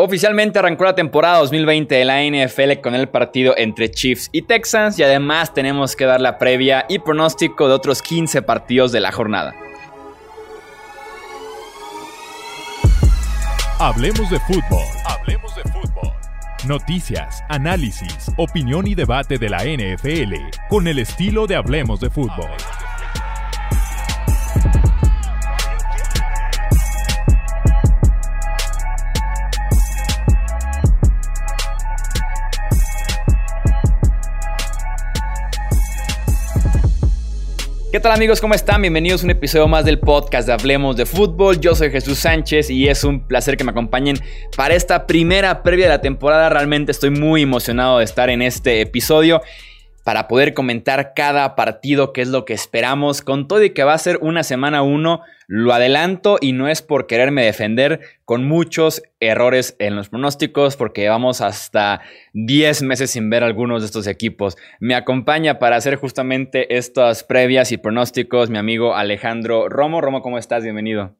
Oficialmente arrancó la temporada 2020 de la NFL con el partido entre Chiefs y Texans y además tenemos que dar la previa y pronóstico de otros 15 partidos de la jornada. Hablemos de fútbol. Hablemos de fútbol. Noticias, análisis, opinión y debate de la NFL con el estilo de Hablemos de fútbol. ¿Qué tal amigos? ¿Cómo están? Bienvenidos a un episodio más del podcast de Hablemos de Fútbol. Yo soy Jesús Sánchez y es un placer que me acompañen para esta primera previa de la temporada. Realmente estoy muy emocionado de estar en este episodio para poder comentar cada partido, qué es lo que esperamos, con todo y que va a ser una semana uno, lo adelanto y no es por quererme defender, con muchos errores en los pronósticos, porque llevamos hasta 10 meses sin ver algunos de estos equipos. Me acompaña para hacer justamente estas previas y pronósticos mi amigo Alejandro Romo. Romo, ¿cómo estás? Bienvenido.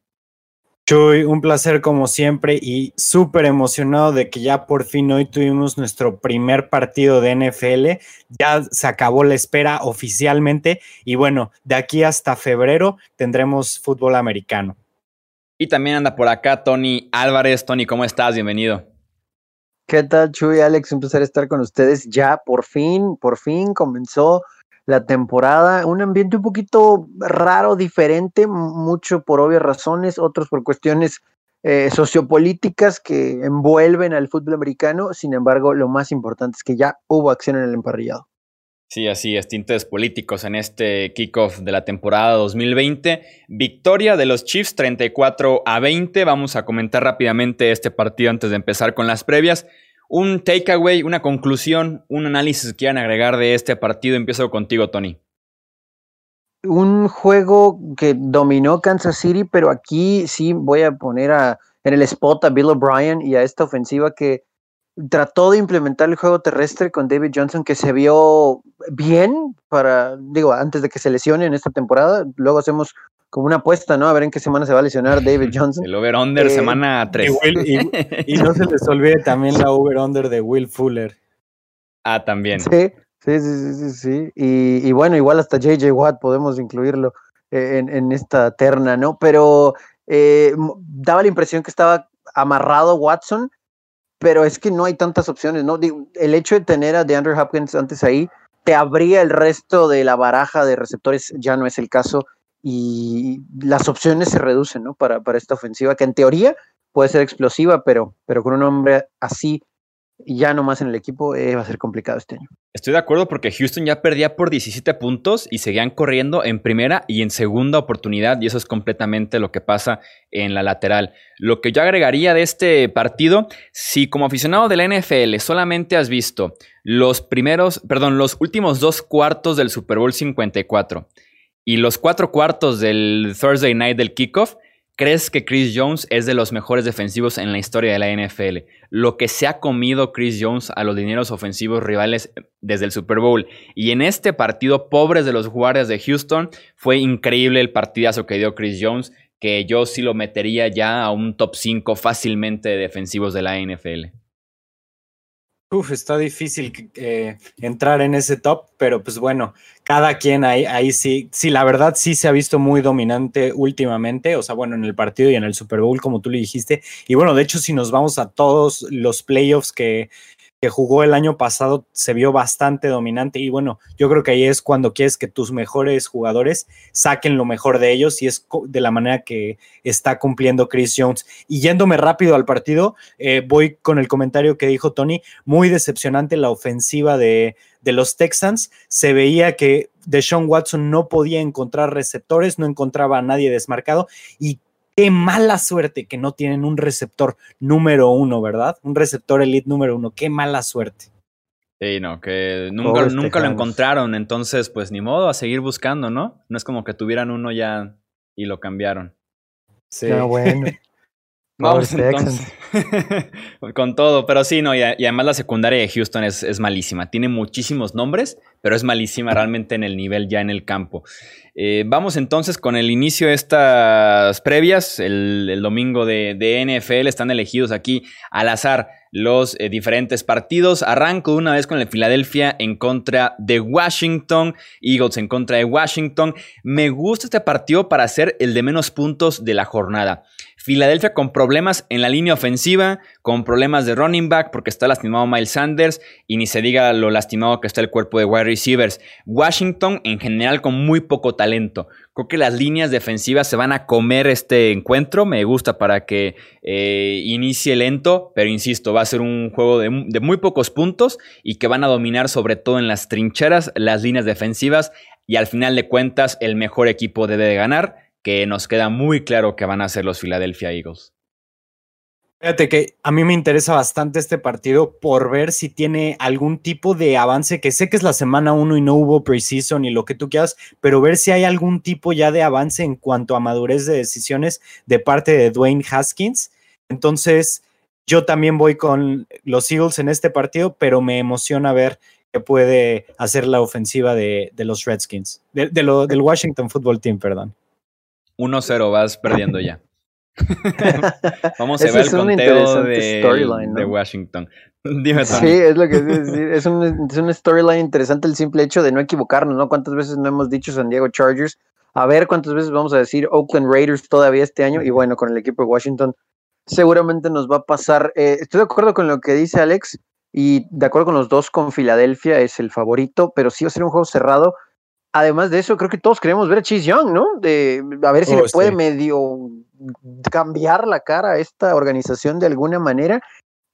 Chuy, un placer como siempre y súper emocionado de que ya por fin hoy tuvimos nuestro primer partido de NFL. Ya se acabó la espera oficialmente y bueno, de aquí hasta febrero tendremos fútbol americano. Y también anda por acá Tony Álvarez. Tony, ¿cómo estás? Bienvenido. ¿Qué tal, Chuy? Alex, un placer estar con ustedes. Ya por fin, por fin comenzó la temporada, un ambiente un poquito raro, diferente, mucho por obvias razones, otros por cuestiones eh, sociopolíticas que envuelven al fútbol americano. Sin embargo, lo más importante es que ya hubo acción en el emparrillado. Sí, así es, tintes políticos en este kickoff de la temporada 2020. Victoria de los Chiefs 34 a 20. Vamos a comentar rápidamente este partido antes de empezar con las previas. Un takeaway, una conclusión, un análisis que quieran agregar de este partido. Empiezo contigo, Tony. Un juego que dominó Kansas City, pero aquí sí voy a poner a, en el spot a Bill O'Brien y a esta ofensiva que trató de implementar el juego terrestre con David Johnson, que se vio bien para, digo, antes de que se lesione en esta temporada. Luego hacemos como una apuesta, ¿no? A ver en qué semana se va a lesionar David Johnson. El over-under eh, semana 3. Y, no se les olvide también la over-under de Will Fuller. Ah, también. Sí, sí, sí, sí, sí. Y, bueno, igual hasta JJ Watt podemos incluirlo eh, en, esta terna, ¿no? Pero eh, daba la impresión que estaba amarrado Watson, pero es que no hay tantas opciones, ¿no? El hecho de tener a DeAndre Hopkins antes ahí te abría el resto de la baraja de receptores, ya no es el caso y las opciones se reducen, ¿no? Para, para esta ofensiva, que en teoría puede ser explosiva, pero, pero con un hombre así ya no más en el equipo eh, va a ser complicado este año. Estoy de acuerdo porque Houston ya perdía por 17 puntos y seguían corriendo en primera y en segunda oportunidad y eso es completamente lo que pasa en la lateral. Lo que yo agregaría de este partido, si como aficionado de la NFL solamente has visto los primeros, perdón, los últimos dos cuartos del Super Bowl 54 y los cuatro cuartos del Thursday night del kickoff, ¿crees que Chris Jones es de los mejores defensivos en la historia de la NFL? Lo que se ha comido Chris Jones a los dineros ofensivos rivales desde el Super Bowl. Y en este partido, pobres de los guardias de Houston, fue increíble el partidazo que dio Chris Jones, que yo sí lo metería ya a un top 5 fácilmente de defensivos de la NFL. Uf, está difícil eh, entrar en ese top, pero pues bueno, cada quien ahí, ahí sí, sí, la verdad sí se ha visto muy dominante últimamente, o sea, bueno, en el partido y en el Super Bowl, como tú le dijiste. Y bueno, de hecho, si nos vamos a todos los playoffs que, que jugó el año pasado se vio bastante dominante y bueno, yo creo que ahí es cuando quieres que tus mejores jugadores saquen lo mejor de ellos y es de la manera que está cumpliendo Chris Jones. Y yéndome rápido al partido, eh, voy con el comentario que dijo Tony, muy decepcionante la ofensiva de, de los Texans, se veía que Deshaun Watson no podía encontrar receptores, no encontraba a nadie desmarcado y Qué mala suerte que no tienen un receptor número uno, ¿verdad? Un receptor elite número uno. Qué mala suerte. Sí, no, que nunca, nunca lo encontraron, entonces pues ni modo a seguir buscando, ¿no? No es como que tuvieran uno ya y lo cambiaron. Sí. bueno. Vamos entonces, Con todo, pero sí, no, y, además la secundaria de Houston es, malísima. Tiene muchísimos nombres, pero es malísima realmente en el nivel ya en el campo. Eh, vamos entonces con el inicio de estas previas. El, domingo de, de, NFL están elegidos aquí al azar los eh, diferentes partidos. Arranco una vez con el Philadelphia en contra de Washington, Eagles en contra de Washington. Me gusta este partido para ser el de menos puntos de la jornada. Filadelfia con problemas en la línea ofensiva, con problemas de running back porque está lastimado Miles Sanders y ni se diga lo lastimado que está el cuerpo de wide receivers. Washington en general con muy poco talento. Creo que las líneas defensivas se van a comer este encuentro. Me gusta para que eh, inicie lento, pero insisto, va a ser un juego de, de muy pocos puntos y que van a dominar sobre todo en las trincheras las líneas defensivas y al final de cuentas el mejor equipo debe de ganar que nos queda muy claro que van a ser los Philadelphia Eagles. Fíjate que a mí me interesa bastante este partido por ver si tiene algún tipo de avance, que sé que es la semana 1 y no hubo precision y lo que tú quieras, pero ver si hay algún tipo ya de avance en cuanto a madurez de decisiones de parte de Dwayne Haskins. Entonces, yo también voy con los Eagles en este partido, pero me emociona ver qué puede hacer la ofensiva de, los Redskins, del Washington Football Team, perdón. 1-0, vas perdiendo ya. Vamos a ver el conteo de, Washington. Dime, Sí, es lo que decir. Es un, es un storyline interesante el simple hecho de no equivocarnos, ¿no? ¿Cuántas veces no hemos dicho San Diego Chargers? A ver cuántas veces vamos a decir Oakland Raiders todavía este año. Y bueno, con el equipo de Washington seguramente nos va a pasar. Eh, estoy de acuerdo con lo que dice Alex y de acuerdo con los dos, con Filadelfia es el favorito, pero sí va a ser un juego cerrado además de eso, creo que todos queremos ver a Chase Young, ¿no? De a ver si le oh, puede medio cambiar la cara a esta organización de alguna manera.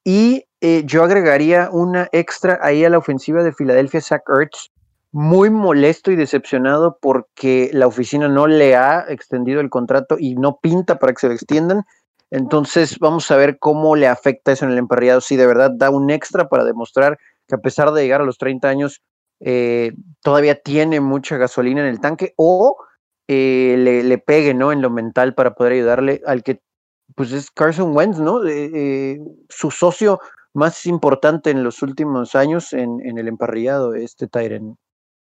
Y eh, yo agregaría una extra ahí a la ofensiva de Filadelfia, Zach Ertz, muy molesto y decepcionado porque la oficina no le ha extendido el contrato y no pinta para que se lo extiendan. Entonces vamos a ver cómo le afecta eso en el emparrillado, si de verdad da un extra para demostrar que a pesar de llegar a los 30 años, eh, todavía tiene mucha gasolina en el tanque o eh, le, pegue ¿no? en lo mental para poder ayudarle al que pues es Carson Wentz, ¿no? Eh, su socio más importante en los últimos años en, el emparrillado, este Tyren.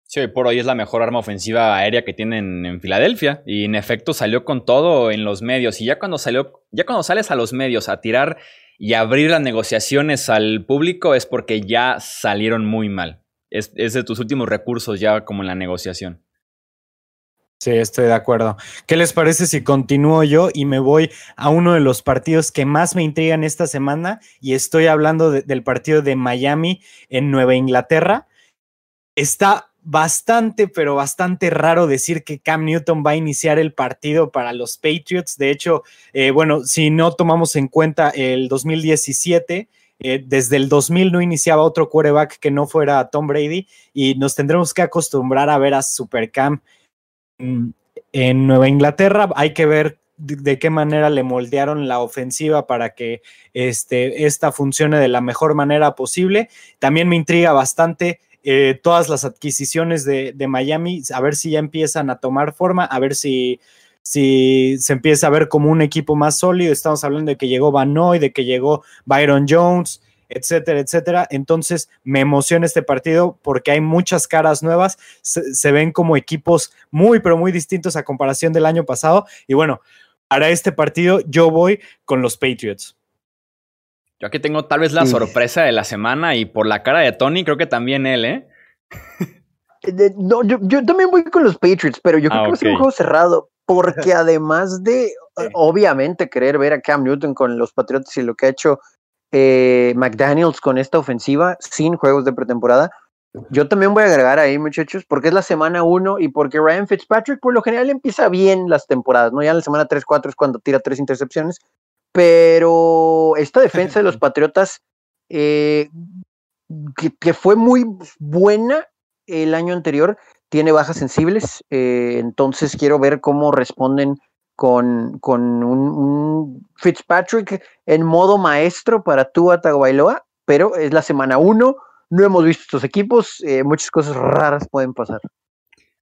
Sí, por hoy es la mejor arma ofensiva aérea que tienen en Filadelfia. Y en efecto salió con todo en los medios. Y ya cuando salió, ya cuando sales a los medios a tirar y abrir las negociaciones al público es porque ya salieron muy mal es, de tus últimos recursos ya como en la negociación. Sí, estoy de acuerdo. ¿Qué les parece si continúo yo y me voy a uno de los partidos que más me intrigan esta semana? Y estoy hablando del partido de Miami en Nueva Inglaterra. Está bastante, pero bastante raro decir que Cam Newton va a iniciar el partido para los Patriots. De hecho, eh, bueno, si no tomamos en cuenta el 2017, eh, desde el 2000 no iniciaba otro quarterback que no fuera Tom Brady y nos tendremos que acostumbrar a ver a Supercam en, Nueva Inglaterra. Hay que ver de, qué manera le moldearon la ofensiva para que este, esta funcione de la mejor manera posible. También me intriga bastante eh, todas las adquisiciones de, de, Miami, a ver si ya empiezan a tomar forma, a ver si si se empieza a ver como un equipo más sólido, estamos hablando de que llegó Banoy, de que llegó Byron Jones, etcétera, etcétera. Entonces me emociona este partido porque hay muchas caras nuevas, se, ven como equipos muy, pero muy distintos a comparación del año pasado. Y bueno, para este partido yo voy con los Patriots. Yo aquí tengo tal vez la sorpresa de la semana y por la cara de Tony, creo que también él, ¿eh? eh no, yo, también voy con los Patriots, pero yo creo ah, que va a ser un juego cerrado porque además de obviamente querer ver a Cam Newton con los Patriots y lo que ha hecho eh, McDaniels con esta ofensiva sin juegos de pretemporada, yo también voy a agregar ahí, muchachos, porque es la semana uno y porque Ryan Fitzpatrick por lo general empieza bien las temporadas, ¿no? Ya en la semana 3-4 es cuando tira tres intercepciones, pero esta defensa de los Patriotas, eh, que, fue muy buena el año anterior, tiene bajas sensibles, eh, entonces quiero ver cómo responden con, con un, Fitzpatrick en modo maestro para Tua Tagovailoa, pero es la semana uno, no hemos visto estos equipos, eh, muchas cosas raras pueden pasar.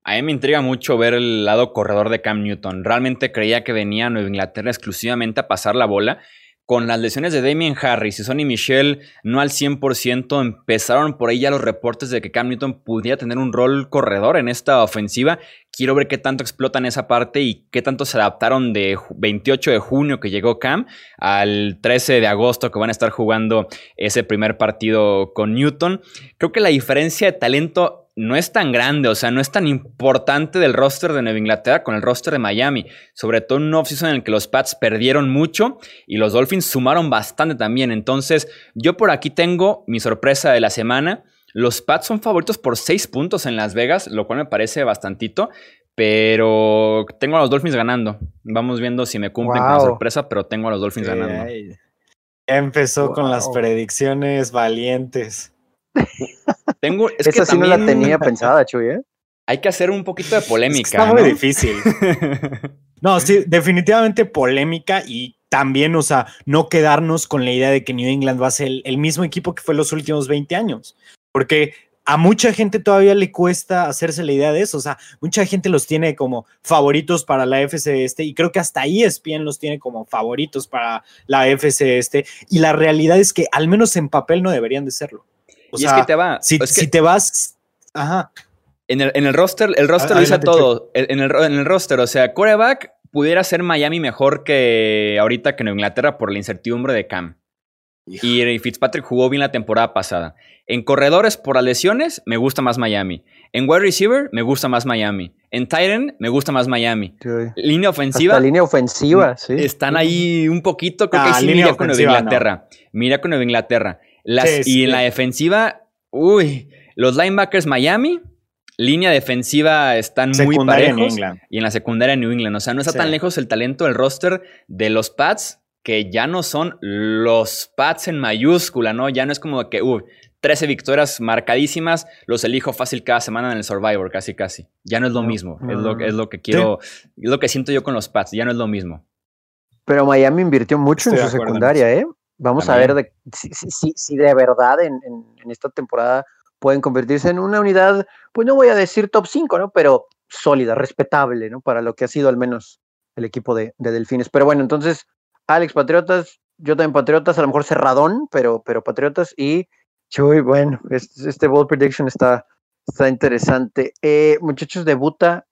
A mí me intriga mucho ver el lado corredor de Cam Newton. Realmente creía que venía a Nueva Inglaterra exclusivamente a pasar la bola con las lesiones de Damien Harris y Sonny Michel no al 100%, empezaron por ahí ya los reportes de que Cam Newton pudiera tener un rol corredor en esta ofensiva. Quiero ver qué tanto explotan esa parte y qué tanto se adaptaron de 28 de junio que llegó Cam al 13 de agosto que van a estar jugando ese primer partido con Newton. Creo que la diferencia de talento no es tan grande, o sea, no es tan importante del roster de Nueva Inglaterra con el roster de Miami. Sobre todo en un offseason en el que los Pats perdieron mucho y los Dolphins sumaron bastante también. Entonces, yo por aquí tengo mi sorpresa de la semana. Los Pats son favoritos por 6 puntos en Las Vegas, lo cual me parece bastantito. Pero tengo a los Dolphins ganando. Vamos viendo si me cumplen con la sorpresa, pero tengo a los Dolphins ganando. empezó con las predicciones valientes. Tengo, es Esa sí no la tenía pensada, Chuy, ¿eh? Hay que hacer un poquito de polémica. está muy difícil. no, sí, definitivamente polémica y también, o sea, no quedarnos con la idea de que New England va a ser el, mismo equipo que fue los últimos 20 años. Porque a mucha gente todavía le cuesta hacerse la idea de eso. O sea, mucha gente los tiene como favoritos para la FC este y creo que hasta ahí ESPN los tiene como favoritos para la FC este. Y la realidad es que al menos en papel no deberían de serlo y es que te va. Si, te vas. Ajá. En el, en el roster, el roster lo dice todo. En el, en el roster, o sea, coreback pudiera ser Miami mejor que ahorita que en Inglaterra por la incertidumbre de Cam. Y Fitzpatrick jugó bien la temporada pasada. En corredores por las lesiones, me gusta más Miami. En wide receiver, me gusta más Miami. En Titan, me gusta más Miami. Línea ofensiva. línea ofensiva, sí. Están ahí un poquito, creo que ah, sí, mira con Nueva Inglaterra. Mira con Nueva Inglaterra y en la defensiva, uy, los linebackers Miami, línea defensiva están muy parejos. y en la secundaria New England. O sea, no está tan lejos el talento del roster de los Pats, que ya no son los Pats en mayúscula, ¿no? Ya no es como que, uy, 13 victorias marcadísimas, los elijo fácil cada semana en el Survivor, casi, casi. Ya no es lo mismo. Es, lo, es lo que quiero, es lo que siento yo con los Pats, ya no es lo mismo. Pero Miami invirtió mucho en su secundaria, ¿eh? Vamos a ver de, si, de verdad en, esta temporada pueden convertirse en una unidad, pues no voy a decir top 5, ¿no? Pero sólida, respetable, ¿no? Para lo que ha sido al menos el equipo de, Delfines. Pero bueno, entonces, Alex, Patriotas, yo también Patriotas, a lo mejor cerradón, pero, pero Patriotas y Chuy, bueno, este, este ball prediction está, está interesante. Eh, muchachos, debuta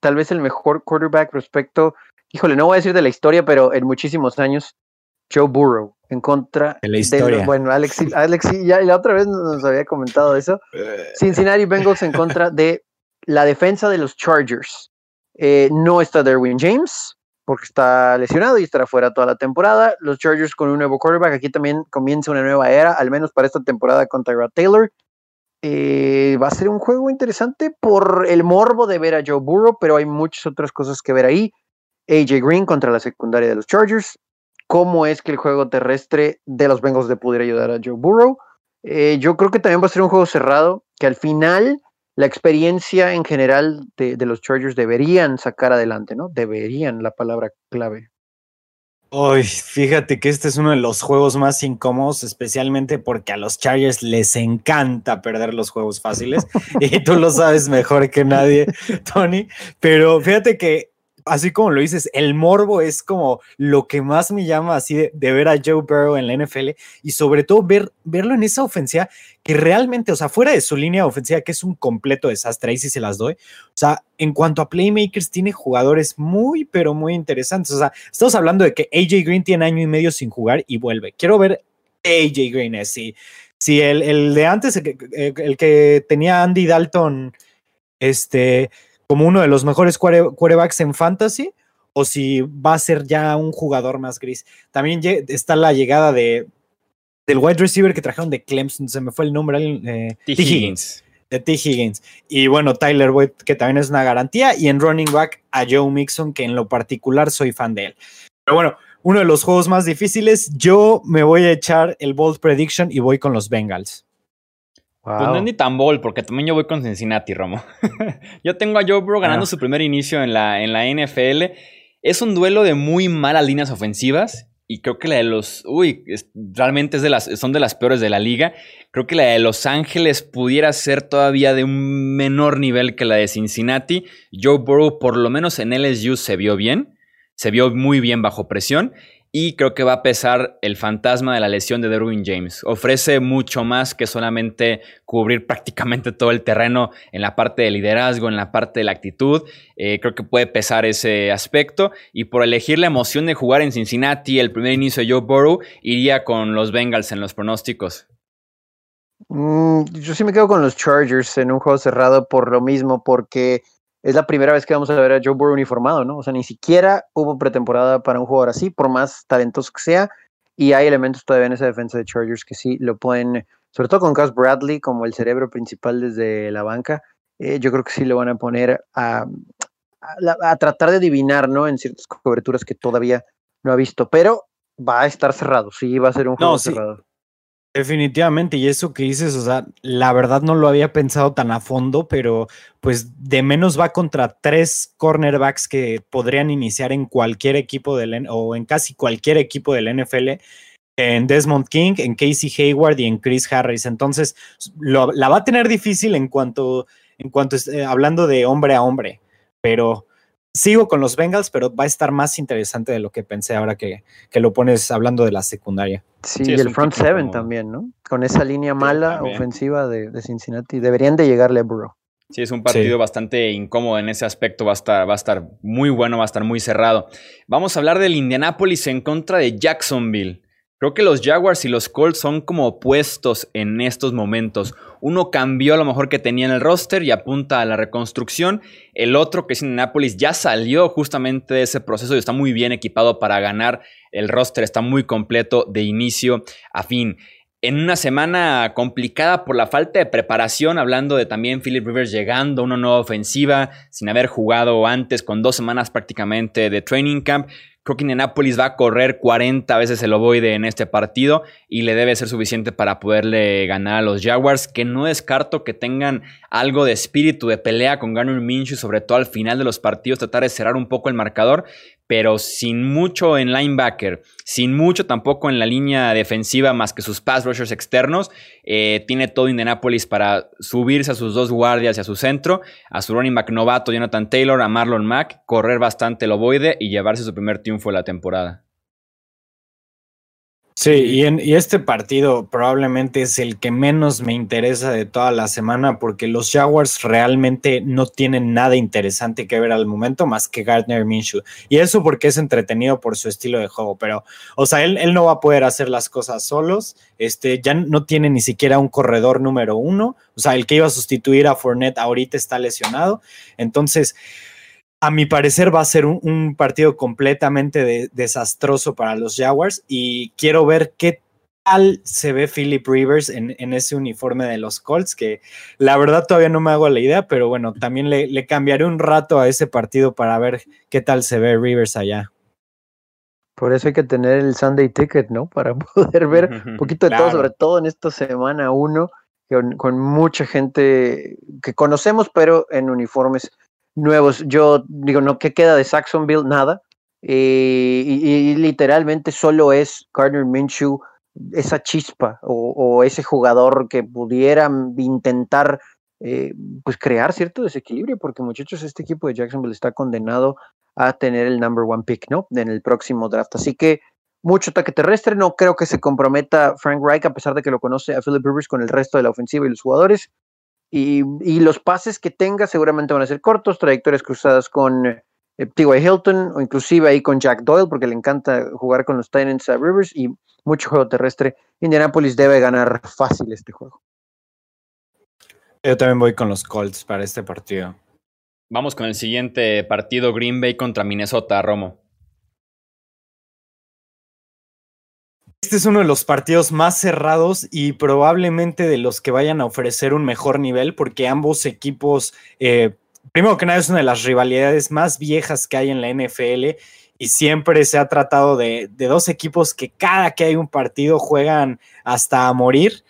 tal vez el mejor quarterback respecto, híjole, no voy a decir de la historia, pero en muchísimos años, Joe Burrow en contra de la historia. bueno, Alex, Alex ya la otra vez nos había comentado eso. Eh. Cincinnati Bengals en contra de la defensa de los Chargers. Eh, no está Derwin James porque está lesionado y estará fuera toda la temporada. Los Chargers con un nuevo quarterback. Aquí también comienza una nueva era, al menos para esta temporada contra Tyrod Taylor. Eh, va a ser un juego interesante por el morbo de ver a Joe Burrow, pero hay muchas otras cosas que ver ahí. AJ Green contra la secundaria de los Chargers cómo es que el juego terrestre de los Bengals de pudiera ayudar a Joe Burrow. Eh, yo creo que también va a ser un juego cerrado, que al final la experiencia en general de, los Chargers deberían sacar adelante, ¿no? Deberían, la palabra clave. Uy, fíjate que este es uno de los juegos más incómodos, especialmente porque a los Chargers les encanta perder los juegos fáciles y tú lo sabes mejor que nadie, Tony. Pero fíjate que así como lo dices, el morbo es como lo que más me llama así de, ver a Joe Burrow en la NFL y sobre todo ver, verlo en esa ofensiva que realmente, o sea, fuera de su línea ofensiva, que es un completo desastre, ahí sí se las doy. O sea, en cuanto a playmakers, tiene jugadores muy, pero muy interesantes. O sea, estamos hablando de que AJ Green tiene año y medio sin jugar y vuelve. Quiero ver AJ Green, es eh, si, el, de antes, el el que tenía Andy Dalton, este como uno de los mejores quarterbacks en fantasy o si va a ser ya un jugador más gris. También está la llegada de del wide receiver que trajeron de Clemson, se me fue el nombre. Eh, T. Higgins. De T. Higgins. Y bueno, Tyler Boyd, que también es una garantía. Y en running back a Joe Mixon, que en lo particular soy fan de él. Pero bueno, uno de los juegos más difíciles. Yo me voy a echar el bold prediction y voy con los Bengals. Pues no es ni tan bold, porque también yo voy con Cincinnati, Romo. yo tengo a Joe Burrow ganando ah. su primer inicio en la, en la NFL. Es un duelo de muy malas líneas ofensivas. Y creo que la de los. Uy, realmente es de las, son de las peores de la liga. Creo que la de Los Ángeles pudiera ser todavía de un menor nivel que la de Cincinnati. Joe Burrow, por lo menos en LSU, se vio bien. Se vio muy bien bajo presión. Y creo que va a pesar el fantasma de la lesión de Derwin James. Ofrece mucho más que solamente cubrir prácticamente todo el terreno en la parte de liderazgo, en la parte de la actitud. Eh, creo que puede pesar ese aspecto. Y por elegir la emoción de jugar en Cincinnati, el primer inicio de Joe Burrow, iría con los Bengals en los pronósticos. Mm, yo sí me quedo con los Chargers en un juego cerrado por lo mismo, porque es la primera vez que vamos a ver a Joe Burrow uniformado, ¿no? O sea, ni siquiera hubo pretemporada para un jugador así, por más talentoso que sea, y hay elementos todavía en esa defensa de Chargers que sí lo pueden, sobre todo con Gus Bradley como el cerebro principal desde la banca, eh, yo creo que sí lo van a poner a, a, tratar de adivinar, ¿no? En ciertas coberturas que todavía no ha visto, pero va a estar cerrado, sí, va a ser un juego cerrado. Definitivamente, y eso que dices, o sea, la verdad no lo había pensado tan a fondo, pero pues de menos va contra tres cornerbacks que podrían iniciar en cualquier equipo del o en casi cualquier equipo del NFL, en Desmond King, en Casey Hayward y en Chris Harris. Entonces, la va a tener difícil en cuanto, en cuanto eh, hablando de hombre a hombre, pero sigo con los Bengals, pero va a estar más interesante de lo que pensé ahora que, que lo pones hablando de la secundaria. Sí, y el front seven también, ¿no? Con esa línea mala ofensiva de, Cincinnati. Deberían de llegarle a Burrow. Sí, es un partido bastante incómodo en ese aspecto. Va a, estar, va a estar muy bueno, va a estar muy cerrado. Vamos a hablar del Indianapolis en contra de Jacksonville. Creo que los Jaguars y los Colts son como opuestos en estos momentos. Uno cambió a lo mejor que tenía en el roster y apunta a la reconstrucción. El otro, que es Indianapolis, ya salió justamente de ese proceso y está muy bien equipado para ganar. El roster está muy completo de inicio a fin. En una semana complicada por la falta de preparación, hablando de también Philip Rivers llegando a una nueva ofensiva sin haber jugado antes, con dos semanas prácticamente de training camp. Creo que Indianapolis va a correr 40 veces el ovoide en este partido y le debe ser suficiente para poderle ganar a los Jaguars, que no descarto que tengan algo de espíritu de pelea con Garner Minshew, sobre todo al final de los partidos, tratar de cerrar un poco el marcador, pero sin mucho en linebacker, sin mucho tampoco en la línea defensiva más que sus pass rushers externos. Eh, tiene todo Indianapolis para subirse a sus dos guardias y a su centro, a su running back novato Jonathan Taylor, a Marlon Mack, correr bastante el ovoide y llevarse su primer triunfo de la temporada. Sí, y, en, y este partido probablemente es el que menos me interesa de toda la semana porque los Jaguars realmente no tienen nada interesante que ver al momento más que Gardner Minshew. Y eso porque es entretenido por su estilo de juego, pero, o sea, él, él no va a poder hacer las cosas solos. Este, ya no tiene ni siquiera un corredor número uno. O sea, el que iba a sustituir a Fournette ahorita está lesionado. Entonces, a mi parecer va a ser un, partido completamente desastroso para los Jaguars y quiero ver qué tal se ve Philip Rivers en, ese uniforme de los Colts, que la verdad todavía no me hago la idea, pero bueno, también le, cambiaré un rato a ese partido para ver qué tal se ve Rivers allá. Por eso hay que tener el Sunday Ticket, ¿no? Para poder ver un poquito de todo, sobre todo en esta semana uno, con, con mucha gente que conocemos, pero en uniformes nuevos. Yo digo, no, ¿qué queda de Saxonville? Nada. Eh, y, literalmente solo es Gardner Minshew esa chispa o, ese jugador que pudiera intentar eh, pues crear cierto desequilibrio, porque muchachos, este equipo de Jacksonville está condenado a tener el number one pick, ¿no? En el próximo draft. Así que mucho ataque terrestre, no creo que se comprometa Frank Reich, a pesar de que lo conoce a Philip Rivers con el resto de la ofensiva y los jugadores. Y, los pases que tenga seguramente van a ser cortos, trayectorias cruzadas con eh, T.Y. Hilton o inclusive ahí con Jack Doyle, porque le encanta jugar con los Titans a Rivers y mucho juego terrestre. Indianapolis debe ganar fácil este juego. Yo también voy con los Colts para este partido. Vamos con el siguiente partido, Green Bay contra Minnesota, Romo. Este es uno de los partidos más cerrados y probablemente de los que vayan a ofrecer un mejor nivel porque ambos equipos, eh, primero que nada, es una de las rivalidades más viejas que hay en la NFL y siempre se ha tratado de, dos equipos que cada que hay un partido juegan hasta a morir.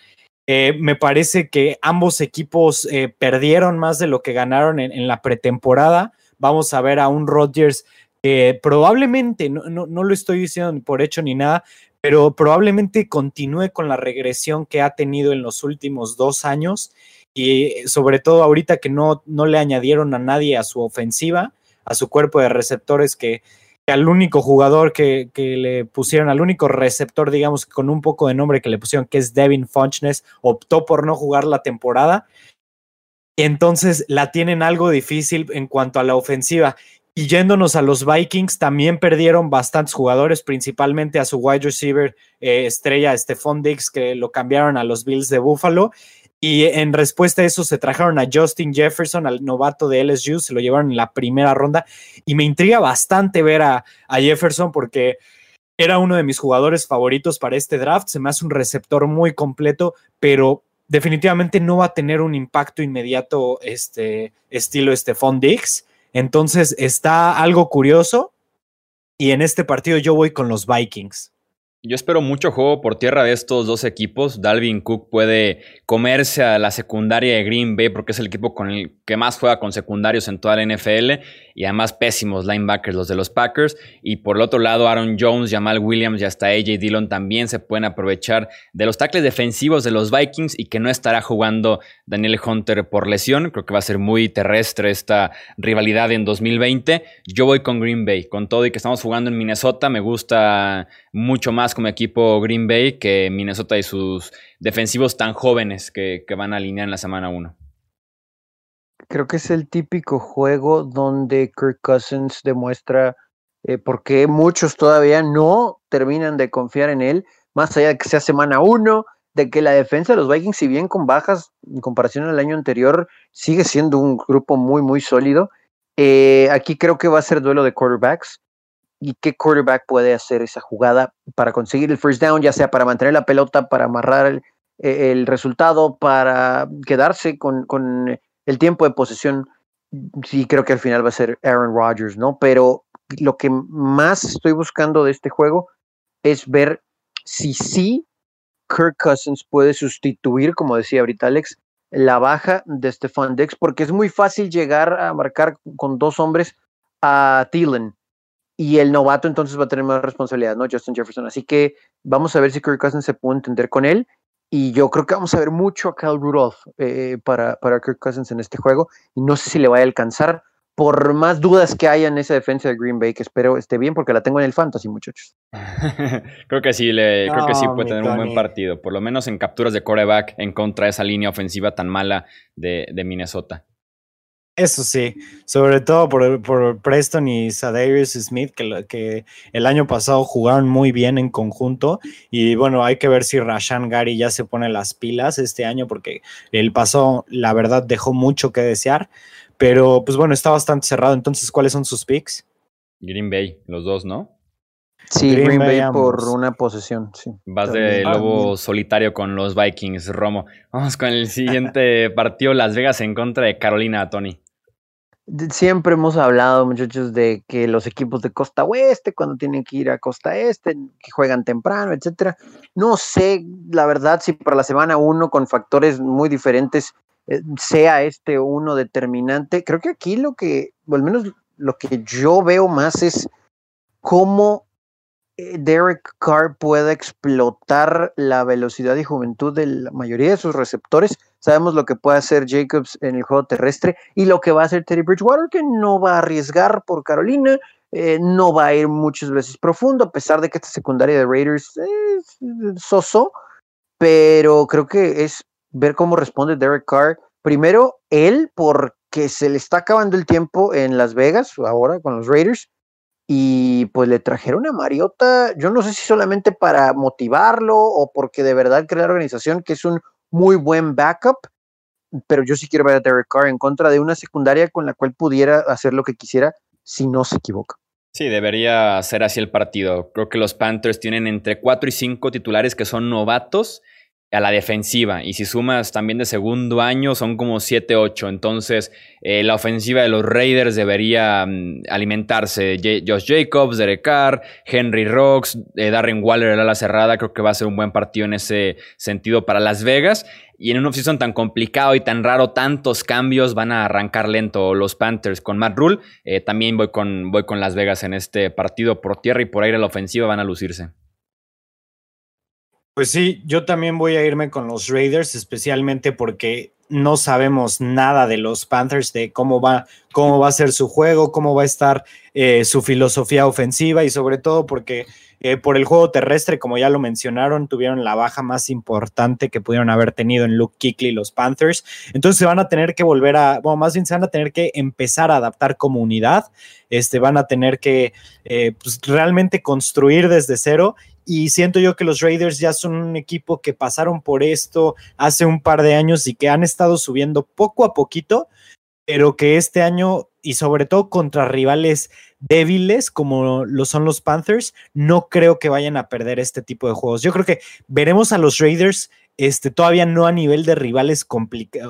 Eh, me parece que ambos equipos eh, perdieron más de lo que ganaron en, la pretemporada. Vamos a ver a un Rodgers que probablemente, no, no, lo estoy diciendo por hecho ni nada, pero probablemente continúe con la regresión que ha tenido en los últimos dos años y sobre todo ahorita que no, no le añadieron a nadie a su ofensiva, a su cuerpo de receptores que, al único jugador que, le pusieron, al único receptor, digamos, con un poco de nombre que le pusieron, que es Devin Funchnes, optó por no jugar la temporada. Entonces la tienen algo difícil en cuanto a la ofensiva. Y yéndonos a los Vikings, también perdieron bastantes jugadores, principalmente a su wide receiver eh, estrella, Stephon Diggs, que lo cambiaron a los Bills de Buffalo. Y en respuesta a eso se trajeron a Justin Jefferson, al novato de LSU, se lo llevaron en la primera ronda. Y me intriga bastante ver a, a Jefferson porque era uno de mis jugadores favoritos para este draft. Se me hace un receptor muy completo, pero definitivamente no va a tener un impacto inmediato este estilo Stephon Diggs. Entonces está algo curioso. Y en este partido yo voy con los Vikings. Yo espero mucho juego por tierra de estos dos equipos. Dalvin Cook puede comerse a la secundaria de Green Bay porque es el equipo con el que más juega con secundarios en toda la NFL y además pésimos linebackers los de los Packers. Y por el otro lado, Aaron Jones, Jamal Williams y hasta AJ Dillon también se pueden aprovechar de los tackles defensivos de los Vikings y que no estará jugando Daniel Hunter por lesión. Creo que va a ser muy terrestre esta rivalidad en 2020. Yo voy con Green Bay, con todo y que estamos jugando en Minnesota. Me gusta mucho más como equipo Green Bay que Minnesota y sus defensivos tan jóvenes que, van a alinear en la semana 1. Creo que es el típico juego donde Kirk Cousins demuestra eh, por qué muchos todavía no terminan de confiar en él, más allá de que sea semana 1, de que la defensa de los Vikings, si bien con bajas en comparación al año anterior, sigue siendo un grupo muy, muy sólido. Eh, aquí creo que va a ser duelo de quarterbacks y qué quarterback puede hacer esa jugada para conseguir el first down, ya sea para mantener la pelota, para amarrar el, resultado, para quedarse con, el tiempo de posesión. Sí, creo que al final va a ser Aaron Rodgers, ¿no? Pero lo que más estoy buscando de este juego es ver si sí Kirk Cousins puede sustituir, como decía ahorita Alex, la baja de Stefan Dex, porque es muy fácil llegar a marcar con dos hombres a Thielen y el novato entonces va a tener más responsabilidad, ¿no? Justin Jefferson. Así que vamos a ver si Kirk Cousins se puede entender con él. Y yo creo que vamos a ver mucho a Kyle Rudolph eh, para, para Kirk Cousins en este juego. Y no sé si le va a alcanzar, por más dudas que haya en esa defensa de Green Bay, que espero esté bien, porque la tengo en el fantasy, muchachos. creo que sí, le, creo que sí puede tener un buen partido, por lo menos en capturas de coreback en contra de esa línea ofensiva tan mala de, de Minnesota. Eso sí, sobre todo por, Preston y Sadarius Smith, que, que, el año pasado jugaron muy bien en conjunto. Y bueno, hay que ver si Rashan Gary ya se pone las pilas este año, porque el pasado, la verdad, dejó mucho que desear. Pero pues bueno, está bastante cerrado. Entonces, ¿cuáles son sus picks? Green Bay, los dos, ¿no? Sí, Green, Bay, por una posesión, sí. Vas de lobo solitario con los Vikings, Romo. Vamos con el siguiente partido, Las Vegas en contra de Carolina, Tony. Siempre hemos hablado, muchachos, de que los equipos de costa oeste, cuando tienen que ir a costa este, que juegan temprano, etcétera. No sé, la verdad, si para la semana uno, con factores muy diferentes, eh, sea este uno determinante. Creo que aquí lo que, o al menos lo que yo veo más es cómo Derek Carr puede explotar la velocidad y juventud de la mayoría de sus receptores. Sabemos lo que puede hacer Jacobs en el juego terrestre y lo que va a hacer Teddy Bridgewater, que no va a arriesgar por Carolina, eh, no va a ir muchas veces profundo, a pesar de que esta secundaria de Raiders es soso, pero creo que es ver cómo responde Derek Carr. Primero, él, porque se le está acabando el tiempo en Las Vegas, ahora con los Raiders, y pues le trajeron a Mariota, yo no sé si solamente para motivarlo o porque de verdad cree la organización que es un muy buen backup, pero yo sí quiero ver a Derek Carr en contra de una secundaria con la cual pudiera hacer lo que quisiera si no se equivoca. Sí, debería ser así el partido. Creo que los Panthers tienen entre 4 y 5 titulares que son novatos a la defensiva. Y si sumas también de segundo año, son como 7-8. Entonces, eh, la ofensiva de los Raiders debería mm, alimentarse. Josh Jacobs, Derek Carr, Henry Rocks, eh, Darren Waller, la cerrada. Creo que va a ser un buen partido en ese sentido para Las Vegas. Y en un offseason tan complicado y tan raro, tantos cambios van a arrancar lento los Panthers con Matt Rule. Eh, también voy con, voy con Las Vegas en este partido por tierra y por aire la ofensiva van a lucirse. Pues sí, yo también voy a irme con los Raiders, especialmente porque no sabemos nada de los Panthers, de cómo va, cómo va a ser su juego, cómo va a estar eh, su filosofía ofensiva y sobre todo porque eh, por el juego terrestre, como ya lo mencionaron, tuvieron la baja más importante que pudieron haber tenido en Luke Kickley los Panthers. Entonces se van a tener que volver a, bueno, más bien se van a tener que empezar a adaptar como unidad. Este, van a tener que eh, pues, realmente construir desde cero y siento yo que los Raiders ya son un equipo que pasaron por esto hace un par de años y que han estado subiendo poco a poquito, pero que este año y sobre todo contra rivales débiles como lo son los Panthers, no creo que vayan a perder este tipo de juegos. Yo creo que veremos a los Raiders este, todavía no a nivel de rivales,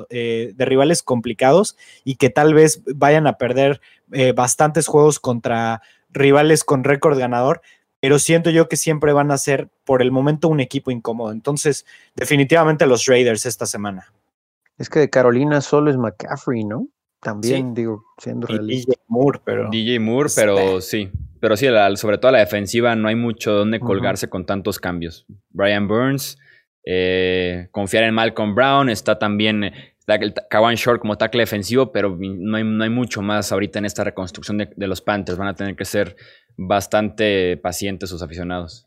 eh, de rivales complicados y que tal vez vayan a perder eh, bastantes juegos contra rivales con récord ganador, pero siento yo que siempre van a ser por el momento un equipo incómodo. Entonces, definitivamente los Raiders esta semana. Es que de Carolina solo es McCaffrey, ¿no? También, digo, siendo realista. DJ Moore, pero. DJ Moore, pero sí. Pero sí, sobre todo la defensiva no hay mucho donde colgarse con tantos cambios. Brian Burns, eh, confiar en Malcolm Brown, está también Kawan Short como tackle defensivo, pero no hay, no hay, mucho más ahorita en esta reconstrucción de, de los Panthers. Van a tener que ser bastante pacientes sus aficionados.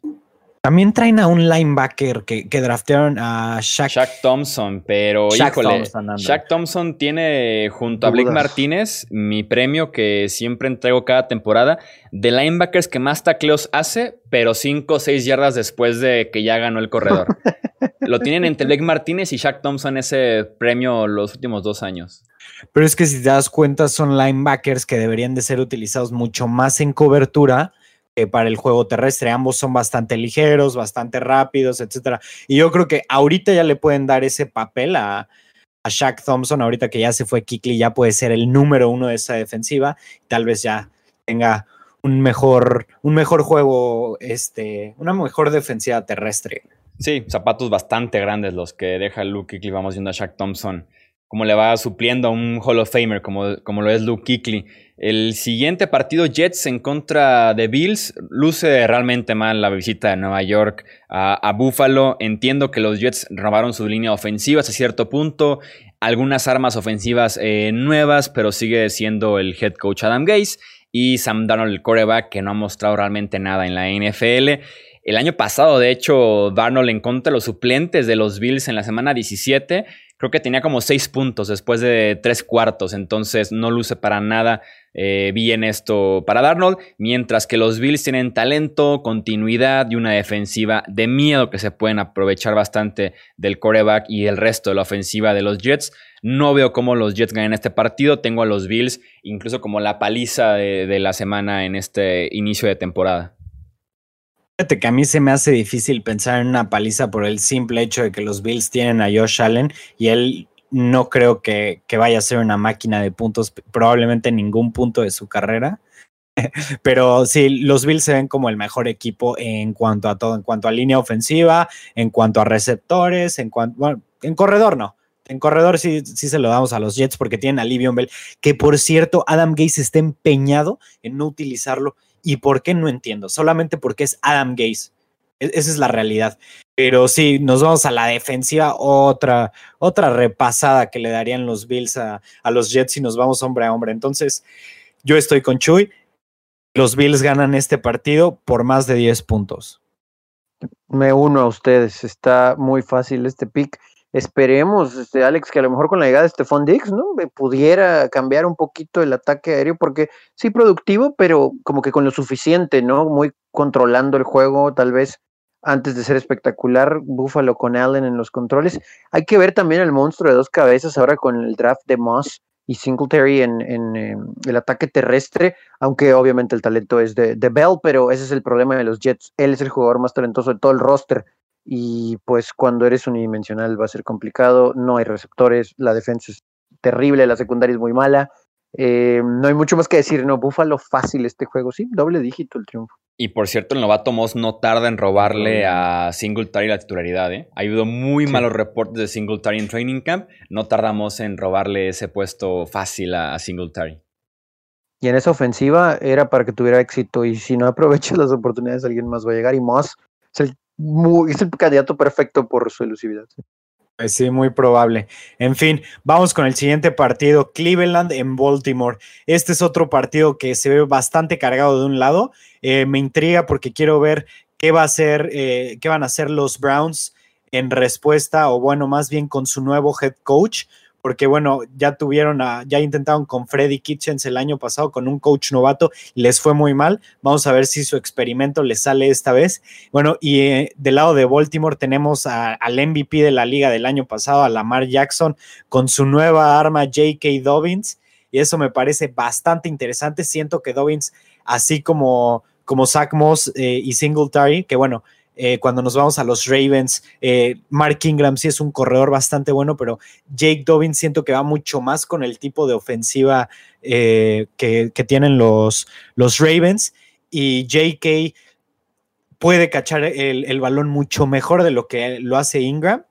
También traen a un linebacker que, que draftearon a Shaq. Shaq Thompson, pero híjole, Shaq Thompson tiene junto a Blake Martínez mi premio que siempre entrego cada temporada de linebackers que más tacleos hace, pero 5 o 6 yardas después de que ya ganó el corredor. Lo tienen entre Blake Martínez y Shaq Thompson ese premio los últimos dos años. Pero es que si te das cuenta, son linebackers que deberían de ser utilizados mucho más en cobertura que para el juego terrestre. Ambos son bastante ligeros, bastante rápidos, etcétera. Y yo creo que ahorita ya le pueden dar ese papel a, a Shaq Thompson, ahorita que ya se fue Kikli, ya puede ser el número uno de esa defensiva. Tal vez ya tenga un mejor, un mejor juego, este, una mejor defensiva terrestre. Sí, zapatos bastante grandes los que deja Luke Kikli. Vamos viendo a Shaq Thompson como le va supliendo a un Hall of Famer como, como lo es Luke Kuechly. El siguiente partido, Jets en contra de Bills, luce realmente mal la visita de Nueva York a, Buffalo. Entiendo que los Jets robaron su línea ofensiva hasta cierto punto, algunas armas ofensivas eh, nuevas, pero sigue siendo el head coach Adam Gase y Sam Darnold, el coreback, que no ha mostrado realmente nada en la NFL. El año pasado, de hecho, Darnold en contra de los suplentes de los Bills en la semana 17 creo que tenía como seis puntos después de tres cuartos, entonces no luce para nada eh, bien esto para Darnold, mientras que los Bills tienen talento, continuidad y una defensiva de miedo que se pueden aprovechar bastante del coreback y el resto de la ofensiva de los Jets. No veo cómo los Jets ganen este partido, tengo a los Bills incluso como la paliza de la semana en este inicio de temporada. Fíjate que a mí se me hace difícil pensar en una paliza por el simple hecho de que los Bills tienen a Josh Allen y él no creo que, vaya a ser una máquina de puntos, probablemente en ningún punto de su carrera. Pero sí, los Bills se ven como el mejor equipo en cuanto a todo, en cuanto a línea ofensiva, en cuanto a receptores, en cuanto, bueno, en corredor no. En corredor sí, sí se lo damos a los Jets porque tienen a Livion Bell, que por cierto, Adam Gates está empeñado en no utilizarlo ¿Y por qué? No entiendo. Solamente porque es Adam Gaze. E-, esa es la realidad. Pero sí, nos vamos a la defensiva, otra, otra repasada que le darían los Bills a, a, los Jets y nos vamos hombre a hombre. Entonces, yo estoy con Chuy. Los Bills ganan este partido por más de 10 puntos. Me uno a ustedes. Está muy fácil este pick. Esperemos, este, Alex, que a lo mejor con la llegada de Stephon Diggs, ¿no? Pudiera cambiar un poquito el ataque aéreo, porque sí productivo, pero como que con lo suficiente, ¿no? Muy controlando el juego, tal vez antes de ser espectacular, Buffalo con Allen en los controles. Hay que ver también el monstruo de dos cabezas ahora con el draft de Moss y Singletary en, en em, el ataque terrestre, aunque obviamente el talento es de, de Bell, pero ese es el problema de los Jets. Él es el jugador más talentoso de todo el roster y pues cuando eres unidimensional va a ser complicado, no hay receptores, la defensa es terrible, la secundaria es muy mala, eh, no hay mucho más que decir, no, Búfalo fácil este juego, sí, doble dígito el triunfo. Y por cierto, el novato Moss no tarda en robarle a Singletary la titularidad, ¿eh? Ha habido muy malos reportes de Singletary en Training Camp, no tardamos en robarle ese puesto fácil a, Singletary. Y en esa ofensiva era para que tuviera éxito y si no aprovechas las oportunidades alguien más va a llegar y Moss es el es el candidato perfecto por su elusividad. Pues sí, muy probable. En fin, vamos con el siguiente partido, Cleveland en Baltimore. Este es otro partido que se ve bastante cargado de un lado. Eh, me intriga porque quiero ver qué va a hacer, eh, qué van a hacer los Browns en respuesta, o bueno, más bien con su nuevo head coach, porque bueno, ya tuvieron a, ya intentaron con Freddy Kitchens el año pasado con un coach novato les fue muy mal. Vamos a ver si su experimento les sale esta vez. Bueno, y eh, del lado de Baltimore tenemos al MVP de la liga del año pasado, a Lamar Jackson, con su nueva arma J.K. Dobbins, y eso me parece bastante interesante. Siento que Dobbins, así como, como Zach Moss eh, y Singletary, que bueno, eh, cuando nos vamos a los Ravens, eh, Mark Ingram sí es un corredor bastante bueno, pero Jake Dobbins siento que va mucho más con el tipo de ofensiva eh, que, tienen los, los Ravens y JK puede cachar el, el, balón mucho mejor de lo que lo hace Ingram.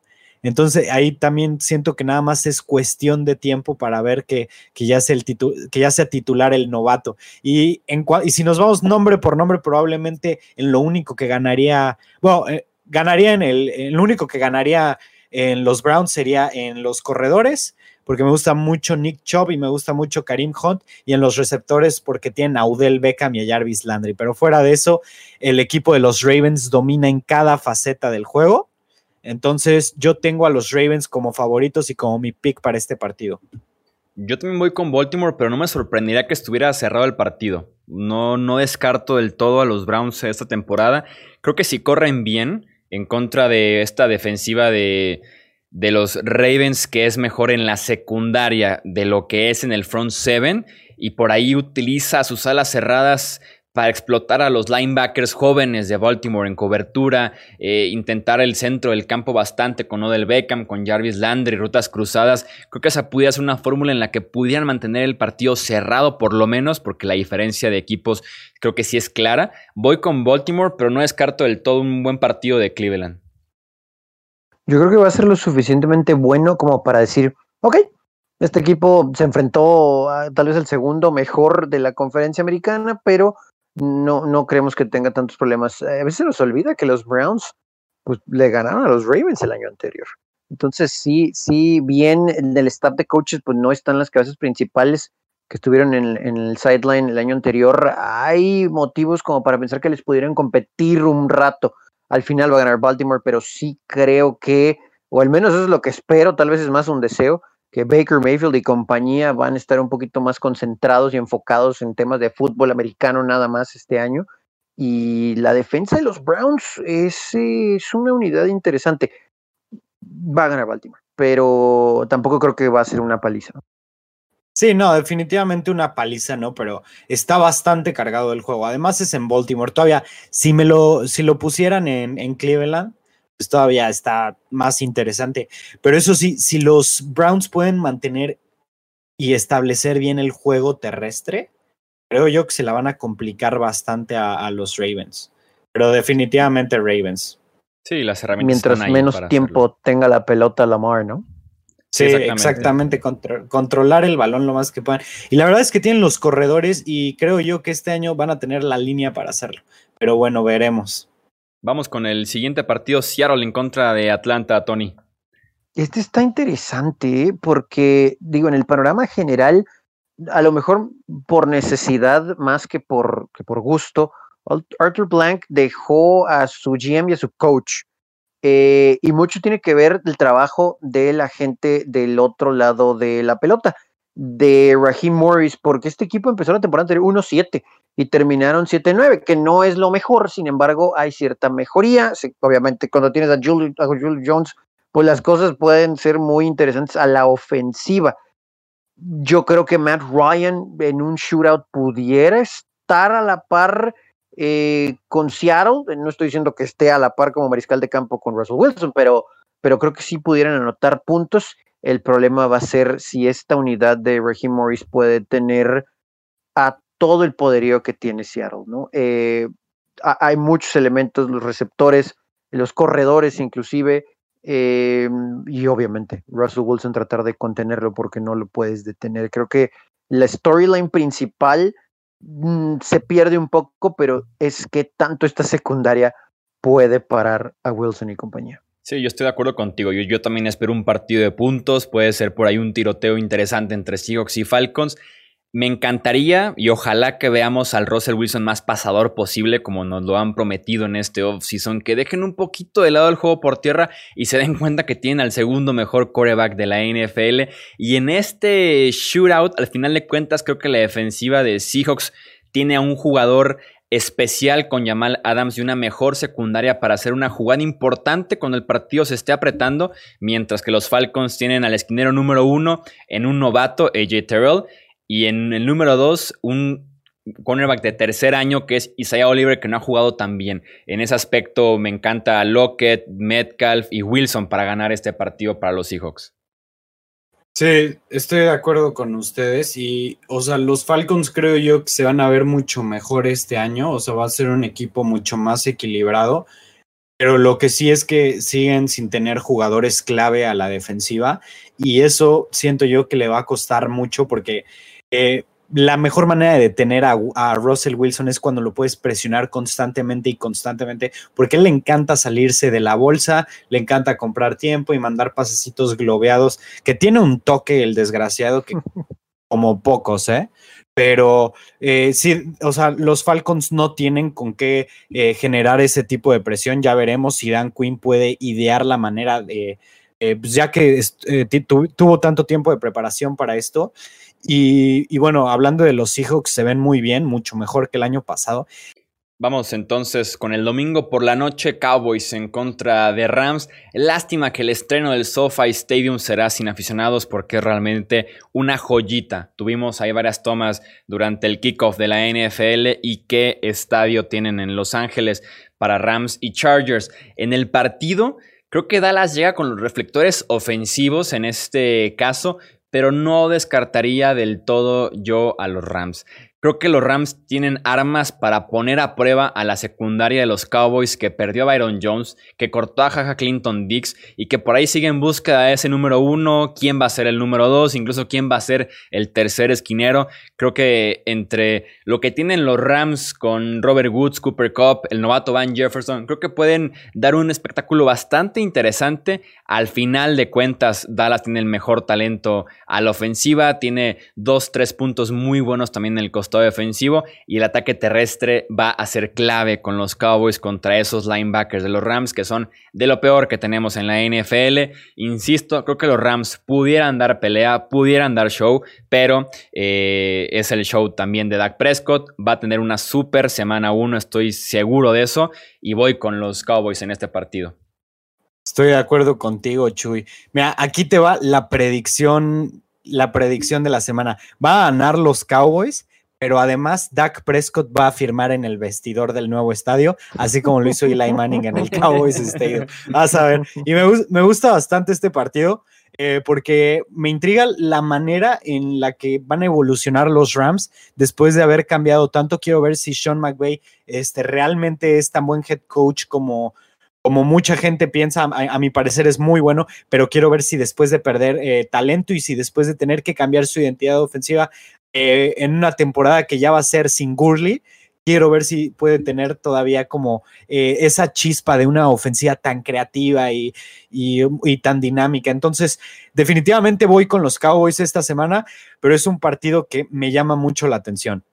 Entonces ahí también siento que nada más es cuestión de tiempo para ver que, ya, sea el que ya sea titular el novato. Y, en, y si nos vamos nombre por nombre, probablemente en lo único que ganaría, bueno, eh, ganaría en el, el único que ganaría en los Browns sería en los corredores, porque me gusta mucho Nick Chubb y me gusta mucho Karim Hunt, y en los receptores porque tienen a Udell Beckham y a Jarvis Landry. Pero fuera de eso, el equipo de los Ravens domina en cada faceta del juego entonces, yo tengo a los Ravens como favoritos y como mi pick para este partido. Yo también voy con Baltimore, pero no me sorprendería que estuviera cerrado el partido. No, no descarto del todo a los Browns esta temporada. Creo que si corren bien en contra de esta defensiva de, de los Ravens, que es mejor en la secundaria de lo que es en el front seven, y por ahí utiliza sus alas cerradas para explotar a los linebackers jóvenes de Baltimore en cobertura, eh, intentar el centro del campo bastante con Odell Beckham, con Jarvis Landry, rutas cruzadas. Creo que esa pudiera ser una fórmula en la que pudieran mantener el partido cerrado por lo menos, porque la diferencia de equipos creo que sí es clara. Voy con Baltimore, pero no descarto del todo un buen partido de Cleveland. Yo creo que va a ser lo suficientemente bueno como para decir, ok, este equipo se enfrentó tal vez el segundo mejor de la conferencia americana, pero no, no creemos que tenga tantos problemas. A veces se nos olvida que los Browns pues, le ganaron a los Ravens el año anterior. Entonces, sí, sí, bien del staff de coaches, pues no están las cabezas principales que estuvieron en, en el sideline el año anterior. Hay motivos como para pensar que les pudieran competir un rato. Al final va a ganar Baltimore, pero sí creo que, o al menos eso es lo que espero, tal vez es más un deseo, que Baker Mayfield y compañía van a estar un poquito más concentrados y enfocados en temas de fútbol americano nada más este año. Y la defensa de los Browns es, es una unidad interesante. Va a ganar Baltimore, pero tampoco creo que va a ser una paliza. Sí, no, definitivamente una paliza, ¿no? Pero está bastante cargado el juego. Además es en Baltimore. Todavía, si me lo, si lo pusieran en, en Cleveland, pues todavía está más interesante. Pero eso sí, si los Browns pueden mantener y establecer bien el juego terrestre, creo yo que se la van a complicar bastante a, los Ravens. Pero definitivamente Ravens. Sí, las herramientas. Mientras menos tiempo tenga la pelota Lamar, ¿no? Sí, exactamente, controlar el balón lo más que puedan. Y la verdad es que tienen los corredores y creo yo que este año van a tener la línea para hacerlo. Pero bueno, veremos. Vamos con el siguiente partido, Seattle en contra de Atlanta, Tony. Este está interesante ¿eh? porque, digo, en el panorama general, a lo mejor por necesidad más que por, que por gusto, Arthur Blank dejó a su GM y a su coach. Eh, y mucho tiene que ver el trabajo de la gente del otro lado de la pelota, de Raheem Morris, porque este equipo empezó la temporada anterior 1-7 y terminaron 7-9, que no es lo mejor, sin embargo, hay cierta mejoría. obviamente, cuando tienes a Jules, Jones, pues las cosas pueden ser muy interesantes a la ofensiva. Yo creo que Matt Ryan en un shootout pudiera estar a la par eh, con Seattle. No estoy diciendo que esté a la par como mariscal de campo con Russell Wilson, pero, pero creo que sí pudieran anotar puntos. El problema va a ser si esta unidad de Raheem Morris puede tener a todo el poderío que tiene Seattle, ¿no? Eh, hay muchos elementos, los receptores, los corredores inclusive, eh, y obviamente Russell Wilson tratar de contenerlo porque no lo puedes detener. Creo que la storyline principal mm, se pierde un poco, pero es que tanto esta secundaria puede parar a Wilson y compañía. Sí, yo estoy de acuerdo contigo. Yo, yo, también espero un partido de puntos. Puede ser por ahí un tiroteo interesante entre Seahawks y Falcons. Me encantaría y ojalá que veamos al Russell Wilson más pasador posible, como nos lo han prometido en este offseason. Que dejen un poquito de lado el juego por tierra y se den cuenta que tienen al segundo mejor coreback de la NFL. Y en este shootout, al final de cuentas, creo que la defensiva de Seahawks tiene a un jugador especial con Jamal Adams y una mejor secundaria para hacer una jugada importante cuando el partido se esté apretando, mientras que los Falcons tienen al esquinero número uno en un novato, AJ Terrell, y en el número dos, un cornerback de tercer año que es Isaiah Oliver, que no ha jugado tan bien. En ese aspecto me encanta Lockett, Metcalf y Wilson para ganar este partido para los Seahawks. Sí, estoy de acuerdo con ustedes y, o sea, los Falcons creo yo que se van a ver mucho mejor este año, o sea, va a ser un equipo mucho más equilibrado, pero lo que sí es que siguen sin tener jugadores clave a la defensiva y eso siento yo que le va a costar mucho porque eh, la mejor manera de detener a, Russell Wilson es cuando lo puedes presionar constantemente y constantemente, porque él le encanta salirse de la bolsa, le encanta comprar tiempo y mandar pasecitos globeados, que tiene un toque el desgraciado que como pocos, ¿eh? Pero eh, sí, o sea, los Falcons no tienen con qué eh, generar ese tipo de presión. Ya veremos si Dan Quinn puede idear la manera de, eh, pues ya que tuvo tanto tiempo de preparación para esto, y, bueno, hablando de los Seahawks, se ven muy bien, mucho mejor que el año pasado. Vamos entonces con el domingo por la noche, Cowboys en contra de Rams. Lástima que el estreno del SoFi Stadium será sin aficionados porque es realmente una joyita. Tuvimos ahí varias tomas durante el kickoff de la NFL y qué estadio tienen en Los Ángeles para Rams y Chargers. En el partido, creo que Dallas llega con los reflectores ofensivos en este caso, pero no descartaría del todo yo a los Rams. Creo que los Rams tienen armas para poner a prueba a la secundaria de los Cowboys que perdió a Byron Jones, que cortó a Jaja Clinton Dix y que por ahí sigue en búsqueda de ese número uno, quién va a ser el número dos, incluso quién va a ser el tercer esquinero. Creo que entre lo que tienen los Rams con Robert Woods, Cooper Cup, el novato Van Jefferson, creo que pueden dar un espectáculo bastante interesante. Al final de cuentas, Dallas tiene el mejor talento a la ofensiva, tiene dos, tres puntos muy buenos también en el costo defensivo y el ataque terrestre va a ser clave con los Cowboys contra esos linebackers de los Rams que son de lo peor que tenemos en la NFL. Insisto, creo que los Rams pudieran dar pelea, pudieran dar show, pero eh, es el show también de Dak Prescott. Va a tener una super semana 1, estoy seguro de eso y voy con los Cowboys en este partido. Estoy de acuerdo contigo, Chuy. Mira, aquí te va la predicción, la predicción de la semana. Va a ganar los Cowboys pero además Dak Prescott va a firmar en el vestidor del nuevo estadio, así como lo hizo Eli Manning en el Cowboys Stadium. Vas a ver. Y me, gusta bastante este partido eh, porque me intriga la manera en la que van a evolucionar los Rams después de haber cambiado tanto. Quiero ver si Sean McVay este, realmente es tan buen head coach como, como mucha gente piensa, a, mi parecer es muy bueno, pero quiero ver si después de perder eh, talento y si después de tener que cambiar su identidad ofensiva eh, en una temporada que ya va a ser sin Gurley, quiero ver si puede tener todavía como eh, esa chispa de una ofensiva tan creativa y, tan dinámica. Entonces, definitivamente voy con los Cowboys esta semana, pero es un partido que me llama mucho la atención.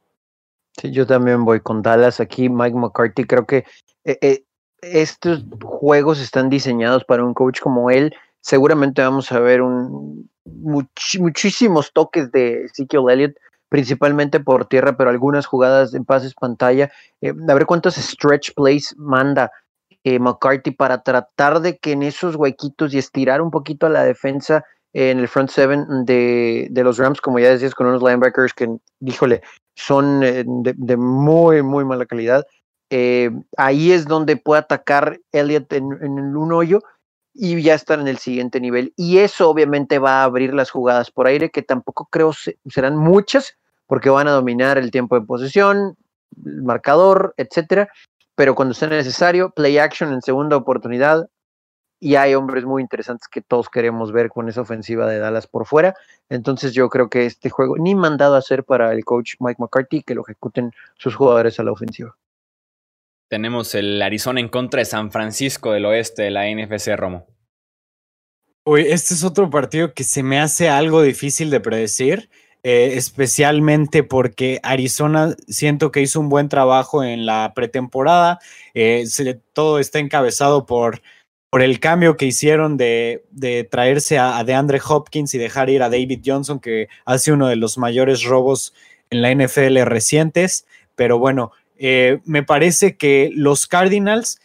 Sí, yo también voy con Dallas aquí. Mike McCarthy, creo que eh, estos juegos están diseñados para un coach como él. Seguramente vamos a ver un, muchísimos toques de Ezekiel Elliott principalmente por tierra, pero algunas jugadas en pases pantalla. Eh, a ver cuántos stretch plays manda eh, McCarthy para tratar de que en esos huequitos y estirar un poquito a la defensa en el front seven de, los Rams, como ya decías, con unos linebackers que, díjole, son eh, de, muy, muy mala calidad. ahí es donde puede atacar Elliott en, en un hoyo y ya estar en el siguiente nivel. Y eso obviamente va a abrir las jugadas por aire, que tampoco creo serán muchas, porque van a dominar el tiempo de posesión, el marcador, etcétera. Pero cuando sea necesario, play action en segunda oportunidad. Y hay hombres muy interesantes que todos queremos ver con esa ofensiva de Dallas por fuera. Entonces yo creo que este juego ni mandado a hacer para el coach Mike McCarthy que lo ejecuten sus jugadores a la ofensiva. tenemos el Arizona en contra de San Francisco del oeste de la NFC Romo. Uy, este es otro partido que se me hace algo difícil de predecir, eh, especialmente porque Arizona siento que hizo un buen trabajo en la pretemporada. Eh, todo está encabezado por, por el cambio que hicieron de, traerse a, a, DeAndre Hopkins y dejar ir a David Johnson, que hace uno de los mayores robos en la NFL recientes. Pero bueno, eh, me parece que los Cardinals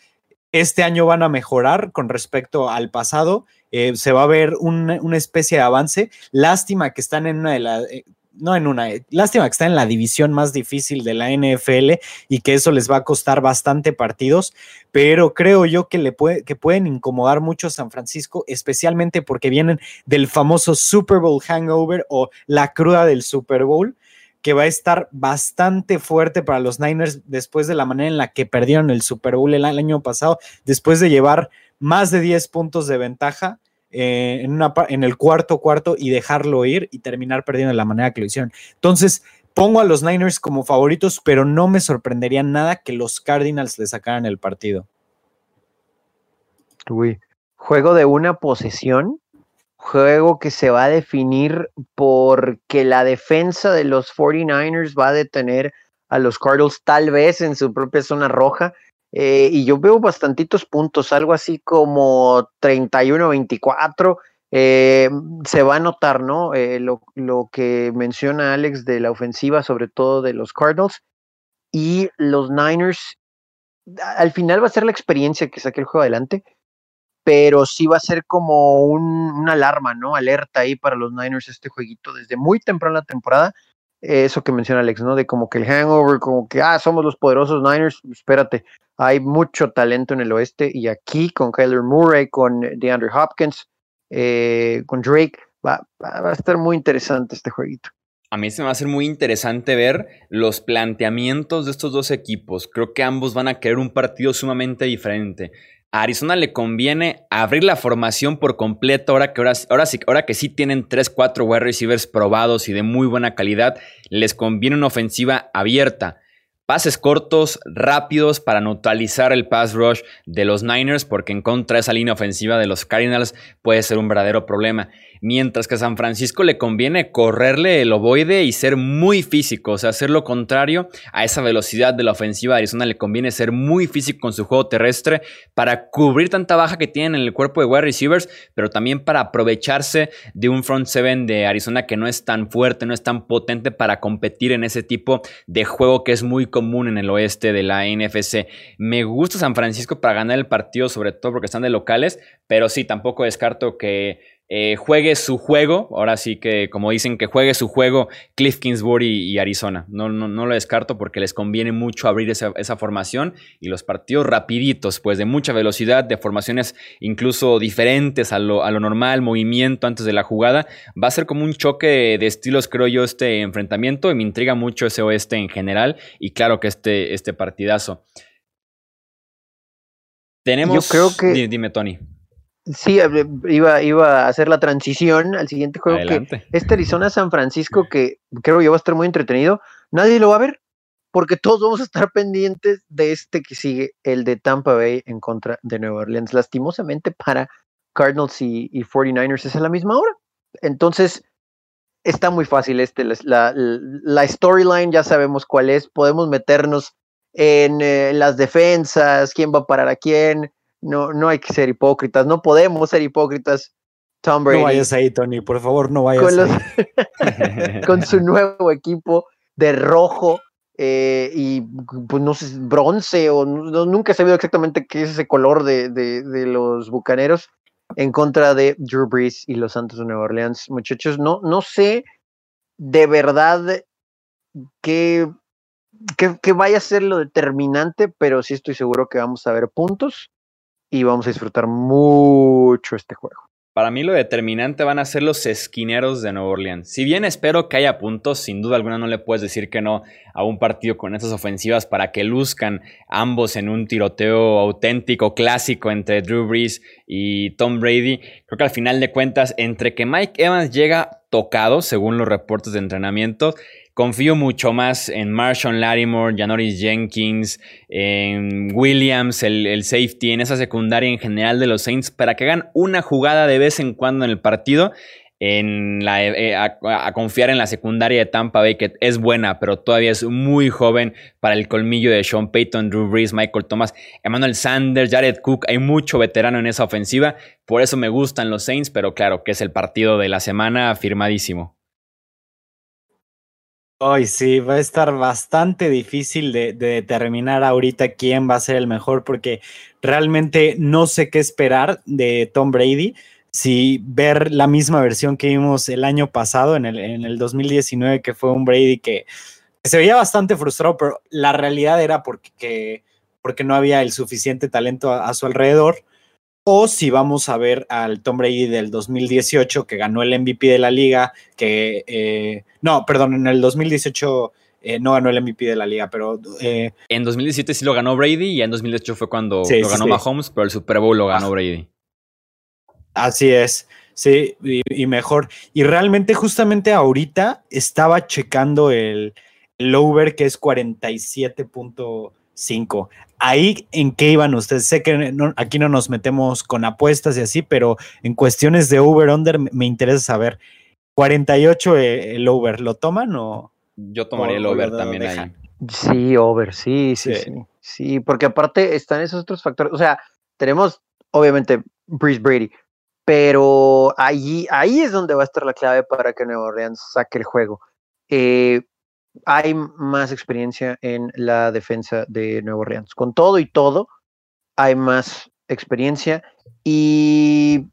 este año van a mejorar con respecto al pasado. Eh, se va a ver una, especie de avance. Lástima que están en una de las. Eh, no en una, lástima que están en la división más difícil de la NFL y que eso les va a costar bastante partidos, pero creo yo que, le puede, que pueden incomodar mucho a San Francisco, especialmente porque vienen del famoso Super Bowl hangover o la cruda del Super Bowl que va a estar bastante fuerte para los Niners después de la manera en la que perdieron el Super Bowl el año pasado, después de llevar más de 10 puntos de ventaja eh, en, el cuarto cuarto y dejarlo ir y terminar perdiendo de la manera que lo hicieron. Entonces, pongo a los Niners como favoritos, pero no me sorprendería nada que los Cardinals le sacaran el partido. Juego de una posesión juego que se va a definir porque la defensa de los 49ers va a detener a los Cardinals tal vez en su propia zona roja. Eh, y yo veo bastantitos puntos, algo así como 31-24. Eh, se va a notar, ¿no? Eh, lo, lo, que menciona Alex de la ofensiva, sobre todo de los Cardinals. Y los Niners, al final va a ser la experiencia que saque el juego adelante pero sí va a ser como un, una alarma, ¿no? Alerta ahí para los Niners este jueguito desde muy temprano la temporada. Eso que menciona Alex, ¿no? De como que el hangover, como que, ah, somos los poderosos Niners, espérate, hay mucho talento en el oeste y aquí con Kyler Murray, con DeAndre Hopkins, eh, con Drake, va, va a estar muy interesante este jueguito. A mí se me va a hacer muy interesante ver los planteamientos de estos dos equipos. Creo que ambos van a querer un partido sumamente diferente. A Arizona le conviene abrir la formación por completo ahora que, ahora, ahora, sí, ahora que sí tienen 3-4 wide receivers probados y de muy buena calidad. Les conviene una ofensiva abierta. Pases cortos, rápidos para neutralizar el pass rush de los Niners, porque en contra de esa línea ofensiva de los Cardinals puede ser un verdadero problema. Mientras que a San Francisco le conviene correrle el ovoide y ser muy físico, o sea, hacer lo contrario a esa velocidad de la ofensiva de Arizona, le conviene ser muy físico con su juego terrestre para cubrir tanta baja que tienen en el cuerpo de wide receivers, pero también para aprovecharse de un front seven de Arizona que no es tan fuerte, no es tan potente para competir en ese tipo de juego que es muy común en el oeste de la NFC. Me gusta San Francisco para ganar el partido, sobre todo porque están de locales, pero sí, tampoco descarto que eh, juegue su juego, ahora sí que como dicen que juegue su juego Cliff Kingsbury y Arizona. No, no, no lo descarto porque les conviene mucho abrir esa, formación y los partidos rapiditos, pues de mucha velocidad, de formaciones incluso diferentes a lo, a lo normal, movimiento antes de la jugada. Va a ser como un choque de, estilos, creo yo, este enfrentamiento y me intriga mucho ese oeste en general y claro que este, este partidazo. Tenemos... Yo creo que... Dime, Tony. Sí, iba, iba a hacer la transición al siguiente juego que este Arizona San Francisco que creo yo va a estar muy entretenido. Nadie lo va a ver porque todos vamos a estar pendientes de este que sigue, el de Tampa Bay en contra de Nueva Orleans. Lastimosamente para Cardinals y, 49ers es a la misma hora. Entonces, está muy fácil este. La, la, storyline ya sabemos cuál es. Podemos meternos en eh, las defensas, quién va a parar a quién no, no hay que ser hipócritas, no podemos ser hipócritas. Tom Brady. No vayas ahí, Tony, por favor, no vayas con ahí. con su nuevo equipo de rojo eh, y pues no sé, bronce o nunca he sabido exactamente qué es ese color de, de, los bucaneros en contra de Drew Brees y los Santos de Nueva Orleans. Muchachos, no, no sé de verdad qué, qué vaya a ser lo determinante, pero sí estoy seguro que vamos a ver puntos y vamos a disfrutar mucho este juego. Para mí lo determinante van a ser los esquineros de Nueva Orleans. Si bien espero que haya puntos, sin duda alguna no le puedes decir que no a un partido con esas ofensivas para que luzcan ambos en un tiroteo auténtico, clásico entre Drew Brees y Tom Brady. Creo que al final de cuentas, entre que Mike Evans llega tocado, según los reportes de entrenamiento, confío mucho más en Marshall Lattimore, Janoris Jenkins, en Williams, el, safety, en esa secundaria en general de los Saints, para que hagan una jugada de vez en cuando en el partido. En la, eh, a, confiar en la secundaria de Tampa Bay, que es buena, pero todavía es muy joven para el colmillo de Sean Payton, Drew Brees, Michael Thomas, Emmanuel Sanders, Jared Cook. Hay mucho veterano en esa ofensiva, por eso me gustan los Saints, pero claro que es el partido de la semana firmadísimo. Hoy sí, va a estar bastante difícil de, determinar ahorita quién va a ser el mejor, porque realmente no sé qué esperar de Tom Brady. Si ver la misma versión que vimos el año pasado, en el, en el 2019, que fue un Brady que, se veía bastante frustrado, pero la realidad era porque, porque no había el suficiente talento a su alrededor o si vamos a ver al Tom Brady del 2018 que ganó el MVP de la liga, que eh, no, perdón, en el 2018 eh, no ganó el MVP de la liga, pero eh, en 2017 sí lo ganó Brady y en 2018 fue cuando lo ganó Mahomes, pero el Super Bowl lo ganó Brady. Así es. Sí, y, mejor. Y realmente, justamente ahorita estaba checando el, el over que es 47.5 ahí en qué iban ustedes. Sé que aquí no nos metemos con apuestas y así, pero en cuestiones de over-under me interesa saber. 48 eh, el over, ¿lo toman o...? Yo tomaría el over también ahí. Sí, over, sí, sí, sí, sí, porque aparte están esos otros factores, o sea, tenemos obviamente Breeze Brady, pero ahí, ahí es donde va a estar la clave para que Nueva Orleans saque el juego. Eh, hay más experiencia en la defensa de Nuevo Orleans. Con todo y todo, hay más experiencia y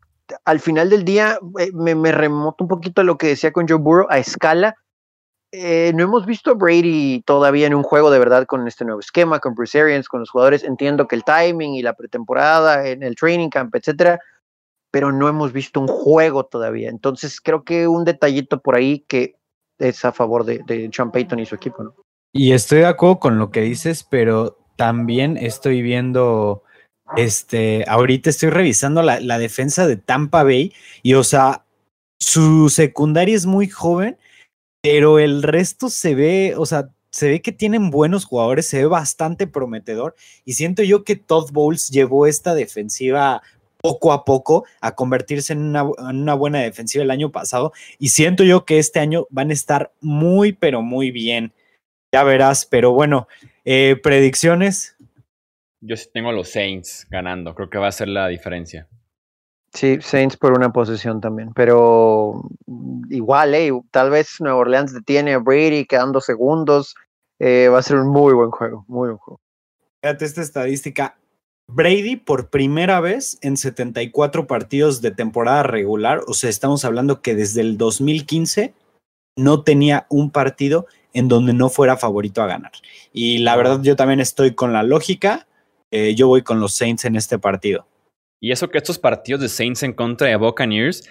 al final del día eh, me, remoto un poquito a lo que decía con Joe Burrow a escala. Eh, no hemos visto a Brady todavía en un juego de verdad con este nuevo esquema, con Bruce con los jugadores. Entiendo que el timing y la pretemporada, en el training camp, etcétera, pero no hemos visto un juego todavía. Entonces creo que un detallito por ahí que es a favor de, de Sean Payton y su equipo, ¿no? Y estoy de acuerdo con lo que dices, pero también estoy viendo, este, ahorita estoy revisando la, la defensa de Tampa Bay y, o sea, su secundaria es muy joven, pero el resto se ve, o sea, se ve que tienen buenos jugadores, se ve bastante prometedor y siento yo que Todd Bowles llevó esta defensiva poco a poco a convertirse en una, buena defensiva el año pasado y siento yo que este año van a estar muy, pero muy bien. Ya verás, pero bueno, eh, predicciones. Yo sí tengo a los Saints ganando, creo que va a ser la diferencia. Sí, Saints por una posición también, pero igual, eh, tal vez Nueva Orleans detiene a Brady quedando segundos, eh, va a ser un muy buen juego, muy buen juego. Fíjate esta estadística, Brady por primera vez en 74 partidos de temporada regular, o sea, estamos hablando que desde el 2015 no tenía un partido en donde no fuera favorito a ganar. Y la verdad yo también estoy con la lógica, eh, yo voy con los Saints en este partido. Y eso que estos partidos de Saints en contra de Buccaneers,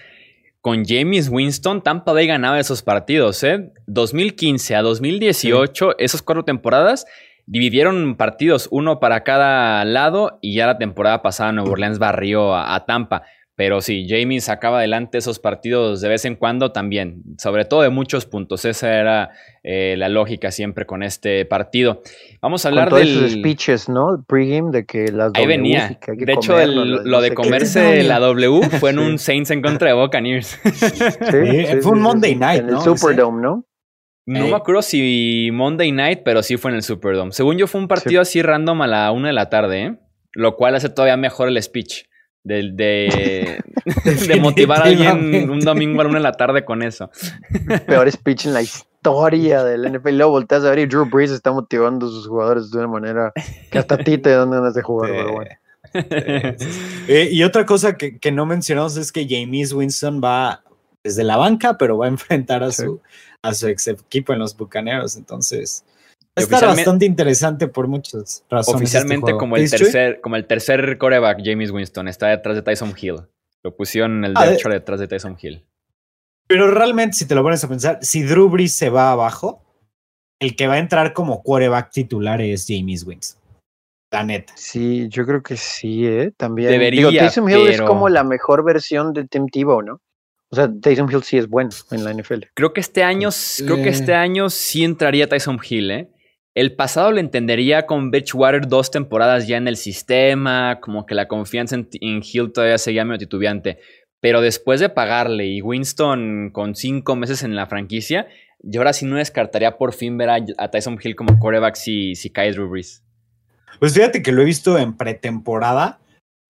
con James Winston, Tampa Bay ganaba esos partidos, ¿eh? 2015 a 2018, esas cuatro temporadas, dividieron partidos, uno para cada lado, y ya la temporada pasada Nueva Orleans barrió a, Tampa. Pero sí, Jamie sacaba adelante esos partidos de vez en cuando también, sobre todo de muchos puntos. Esa era eh, la lógica siempre con este partido. Vamos a hablar de los speeches, ¿no? Pregame de que las Ahí venía. de hecho, lo de comerse la W fue en un Saints en contra de Buccaneers. Sí, fue un Monday Night, ¿no? En el Superdome, ¿no? No me acuerdo si Monday Night, pero sí fue en el Superdome. Según yo, fue un partido así random a la una de la tarde, ¿eh? Lo cual hace todavía mejor el speech. De, de, de motivar a alguien un domingo a la una de la tarde con eso. Peor speech en la historia del NFL. Luego volteas a ver y Drew Brees está motivando a sus jugadores de una manera que hasta a ti te dan ganas de jugar, pero bueno. Eh, y otra cosa que, que, no mencionamos es que James Winston va desde la banca, pero va a enfrentar a su a su ex equipo en los Bucaneros. Entonces, está bastante interesante por muchas razones. Este oficialmente como, el tercer, como el tercer coreback, James Winston, está detrás de Tyson Hill. Lo pusieron en el ah, derecho detrás de Tyson Hill. Pero realmente, si te lo pones a pensar, si Drew Brees se va abajo, el que va a entrar como quarterback titular es James Winston. La neta. Sí, yo creo que sí, ¿eh? También. Debería, Tyson Hill es como la mejor versión de Tim Tebow, ¿no? O sea, Tyson Hill sí es bueno en la NFL. Creo que este año, creo que este año sí entraría Tyson Hill, ¿eh? El pasado lo entendería con Bridgewater dos temporadas ya en el sistema, como que la confianza en, Hill todavía seguía medio titubeante. Pero después de pagarle y Winston con cinco meses en la franquicia, yo ahora sí no descartaría por fin ver a, Tyson Hill como quarterback si, si cae Drew Brees. Pues fíjate que lo he visto en pretemporada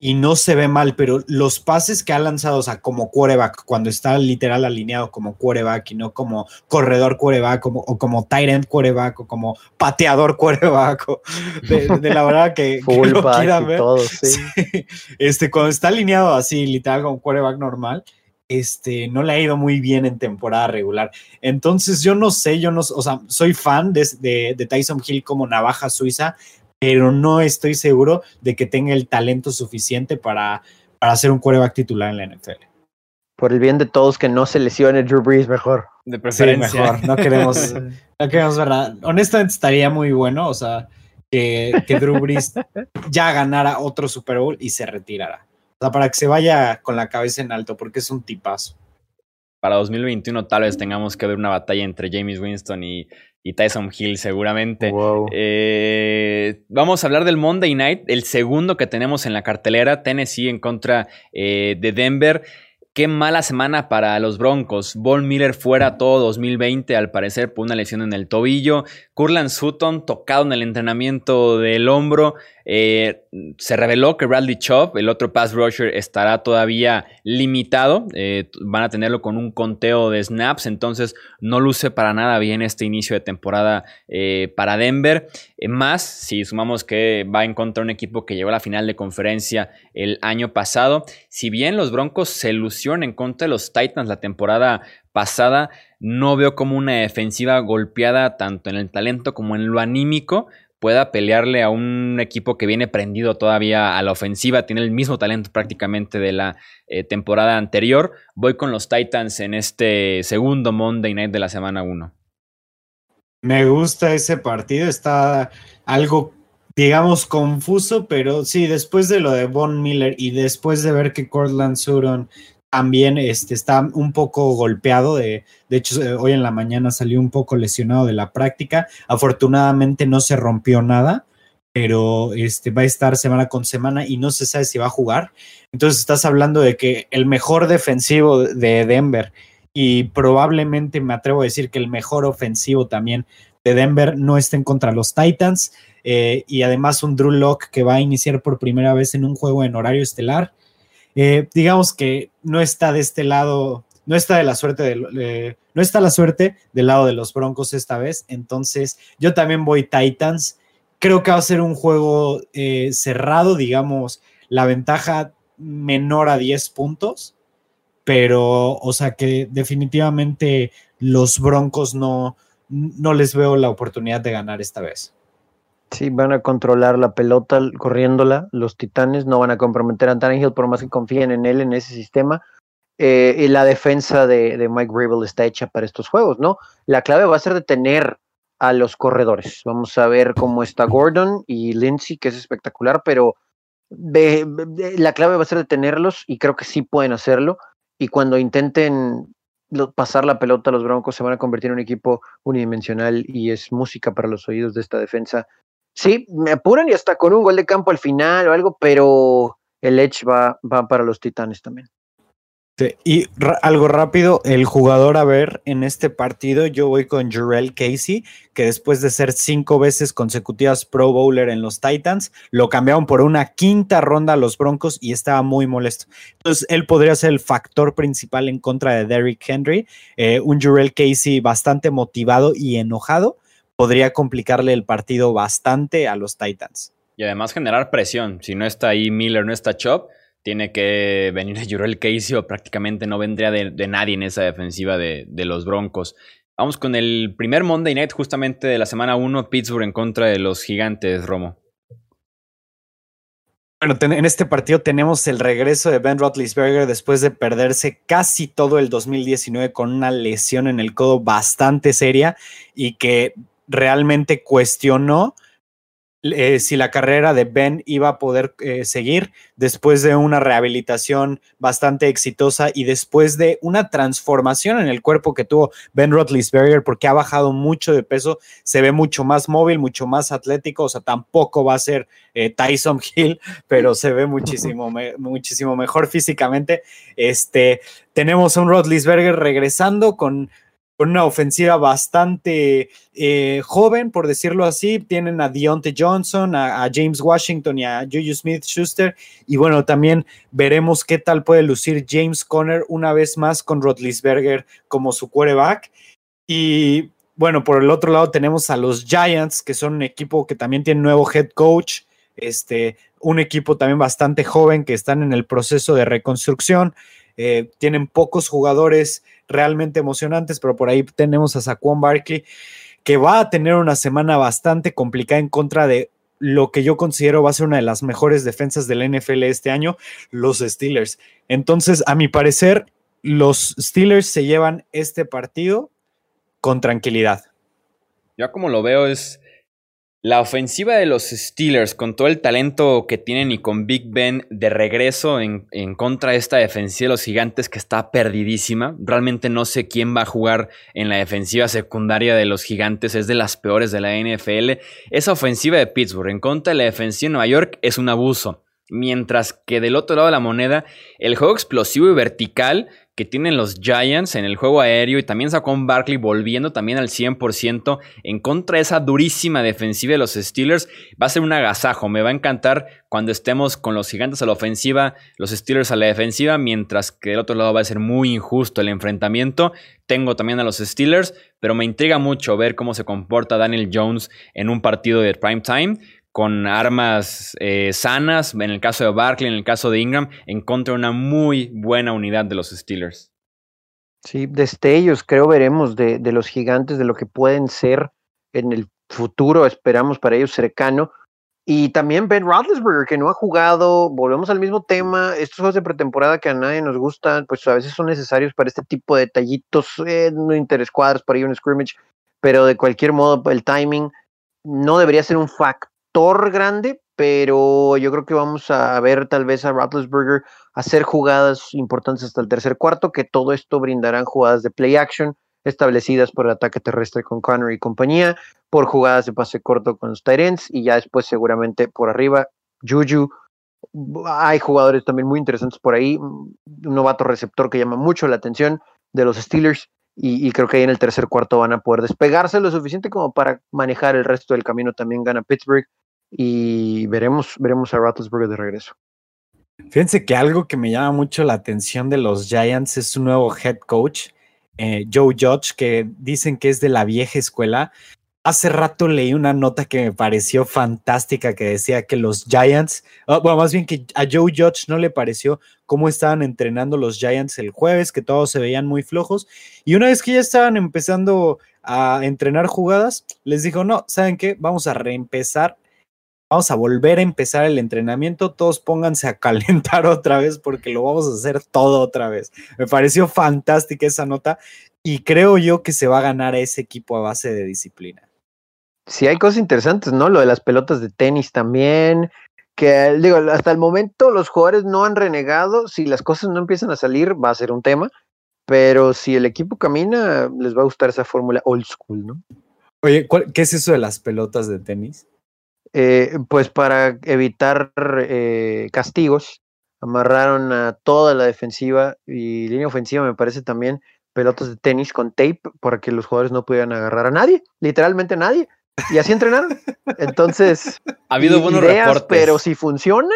y no se ve mal, pero los pases que ha lanzado, o sea, como quarterback, cuando está literal alineado como quarterback y no como corredor quarterback o como tight end quarterback o como pateador quarterback, de, la verdad que, Full Todo, sí. Este, cuando está alineado así, literal como quarterback normal, este, no le ha ido muy bien en temporada regular. Entonces, yo no sé, yo no, o sea, soy fan de, de, de Tyson Hill como navaja suiza, pero no estoy seguro de que tenga el talento suficiente para, para ser un quarterback titular en la NFL. Por el bien de todos, que no se lesione Drew Brees mejor. De preferencia. mejor. No queremos, no queremos verdad. Honestamente estaría muy bueno, o sea, que, que Drew Brees ya ganara otro Super Bowl y se retirara. O sea, para que se vaya con la cabeza en alto, porque es un tipazo. Para 2021 tal vez tengamos que ver una batalla entre James Winston y y Tyson Hill seguramente. Eh, vamos a hablar del Monday Night, el segundo que tenemos en la cartelera, Tennessee en contra eh, de Denver. Qué mala semana para los Broncos. Von Miller fuera todo 2020, al parecer, por una lesión en el tobillo. Curland Sutton tocado en el entrenamiento del hombro. Eh, se reveló que Bradley Chubb, el otro pass rusher, estará todavía limitado. Eh, van a tenerlo con un conteo de snaps, entonces no luce para nada bien este inicio de temporada eh, para Denver. más, si sumamos que va a encontrar un equipo que llegó a la final de conferencia el año pasado. Si bien los Broncos se lucieron en contra de los Titans la temporada pasada, no veo como una defensiva golpeada tanto en el talento como en lo anímico pueda pelearle a un equipo que viene prendido todavía a la ofensiva, tiene el mismo talento prácticamente de la eh, temporada anterior. Voy con los Titans en este segundo Monday Night de la semana 1. Me gusta ese partido, está algo, digamos, confuso, pero sí, después de lo de Von Miller y después de ver que Cortland Sutton también este, está un poco golpeado. De, de hecho, eh, hoy en la mañana salió un poco lesionado de la práctica. Afortunadamente no se rompió nada, pero este, va a estar semana con semana y no se sabe si va a jugar. Entonces estás hablando de que el mejor defensivo de Denver y probablemente me atrevo a decir que el mejor ofensivo también de Denver no estén contra los Titans. Eh, y además un Drew Lock que va a iniciar por primera vez en un juego en horario estelar. Eh, digamos que no está de este lado, no está de la suerte de, no está la suerte del lado de los Broncos esta vez. Entonces, yo también voy Titans. Creo que va a ser un juego eh, cerrado, digamos, la ventaja menor a 10 puntos, pero, o sea que definitivamente los Broncos no, no les veo la oportunidad de ganar esta vez. Sí, van a controlar la pelota corriéndola. Los Titanes no van a comprometer a Tannehill por más que confíen en él, en ese sistema. Eh, y la defensa de, Mike Grable está hecha para estos juegos, ¿no? La clave va a ser detener a los corredores. Vamos a ver cómo está Gordon y Lindsay, que es espectacular, pero la clave va a ser detenerlos y creo que sí pueden hacerlo. Y cuando intenten pasar la pelota los Broncos, se van a convertir en un equipo unidimensional y es música para los oídos de esta defensa Sí, me apuran y hasta con un gol de campo al final o algo, pero el Edge va, va para los Titanes también. y algo rápido, el jugador a ver en este partido, yo voy con Jurel Casey, que después de ser cinco veces consecutivas Pro Bowler en los Titans, lo cambiaron por una quinta ronda a los Broncos y estaba muy molesto. Entonces, él podría ser el factor principal en contra de Derrick Henry, eh, un Jurel Casey bastante motivado y enojado, podría complicarle el partido bastante a los Titans. Y además generar presión. Si no está ahí Miller, no está Chop, tiene que venir a Jurel Casey o prácticamente no vendría de, nadie en esa defensiva de, de, los Broncos. Vamos con el primer Monday Night justamente de la semana 1, Pittsburgh en contra de los gigantes, Romo. Bueno, en este partido tenemos el regreso de Ben Roethlisberger después de perderse casi todo el 2019 con una lesión en el codo bastante seria y que realmente cuestionó eh, si la carrera de Ben iba a poder eh, seguir después de una rehabilitación bastante exitosa y después de una transformación en el cuerpo que tuvo Ben Roethlisberger porque ha bajado mucho de peso, se ve mucho más móvil, mucho más atlético, o sea, tampoco va a ser eh, Tyson Hill, pero se ve muchísimo, muchísimo mejor físicamente. Este, tenemos a un Roethlisberger regresando con con una ofensiva bastante eh, joven, por decirlo así. Tienen a Deontay Johnson, a, James Washington y a Juju Smith Schuster. Y bueno, también veremos qué tal puede lucir James Conner una vez más con Rotlisberger como su quarterback. Y bueno, por el otro lado tenemos a los Giants, que son un equipo que también tiene nuevo head coach. Este, un equipo también bastante joven que están en el proceso de reconstrucción. Eh, tienen pocos jugadores realmente emocionantes, pero por ahí tenemos a Saquon Barkley, que va a tener una semana bastante complicada en contra de lo que yo considero va a ser una de las mejores defensas del NFL este año, los Steelers. Entonces, a mi parecer, los Steelers se llevan este partido con tranquilidad. Ya como lo veo es la ofensiva de los Steelers, con todo el talento que tienen y con Big Ben de regreso en, contra de esta defensiva de los gigantes que está perdidísima. Realmente no sé quién va a jugar en la defensiva secundaria de los gigantes. Es de las peores de la NFL. Esa ofensiva de Pittsburgh en contra de la defensiva de Nueva York es un abuso. Mientras que del otro lado de la moneda, el juego explosivo y vertical que tienen los Giants en el juego aéreo y también sacó un Barkley volviendo también al 100% en contra de esa durísima defensiva de los Steelers. Va a ser un agasajo, me va a encantar cuando estemos con los gigantes a la ofensiva, los Steelers a la defensiva, mientras que del otro lado va a ser muy injusto el enfrentamiento. Tengo también a los Steelers, pero me intriga mucho ver cómo se comporta Daniel Jones en un partido de prime time con armas eh, sanas, en el caso de Barkley, en el caso de Ingram, en contra de una muy buena unidad de los Steelers. Sí, destellos creo veremos de, los gigantes, de lo que pueden ser en el futuro, esperamos para ellos cercano. Y también Ben Roethlisberger, que no ha jugado, volvemos al mismo tema, estos juegos de pretemporada que a nadie nos gustan, pues a veces son necesarios para este tipo de detallitos, eh, no interescuadros, para ir un scrimmage, pero de cualquier modo el timing no debería ser un factor grande, pero yo creo que vamos a ver tal vez a Roethlisberger hacer jugadas importantes hasta el tercer cuarto, que todo esto brindarán jugadas de play action establecidas por el ataque terrestre con Connor y compañía, por jugadas de pase corto con los Tyrants y ya después seguramente por arriba Juju. Hay jugadores también muy interesantes por ahí, un novato receptor que llama mucho la atención de los Steelers y, y, creo que ahí en el tercer cuarto van a poder despegarse lo suficiente como para manejar el resto del camino. También gana Pittsburgh y veremos, veremos a Rattlesburg de regreso. Fíjense que algo que me llama mucho la atención de los Giants es su nuevo head coach, eh, Joe Judge, que dicen que es de la vieja escuela. Hace rato leí una nota que me pareció fantástica que decía que los Giants, ah, bueno, más bien que a Joe Judge no le pareció cómo estaban entrenando los Giants el jueves, que todos se veían muy flojos. Y una vez que ya estaban empezando a entrenar jugadas, les dijo, no, ¿saben qué? Vamos a reempezar vamos a volver a empezar el entrenamiento, todos pónganse a calentar otra vez porque lo vamos a hacer todo otra vez. Me pareció fantástica esa nota y creo yo que se va a ganar a ese equipo a base de disciplina. Sí, hay cosas interesantes, ¿no? Lo de las pelotas de tenis también, que digo, hasta el momento los jugadores no han renegado, si las cosas no empiezan a salir va a ser un tema, pero si el equipo camina, les va a gustar esa fórmula old school, ¿no? Oye, ¿qué es eso de las pelotas de tenis? Eh, pues para evitar eh, castigos, amarraron a toda la defensiva y línea ofensiva, me parece también, pelotas de tenis con tape para que los jugadores no pudieran agarrar a nadie, literalmente a nadie. Y así entrenaron. Entonces, ha habido buenos reportes. Pero si funciona,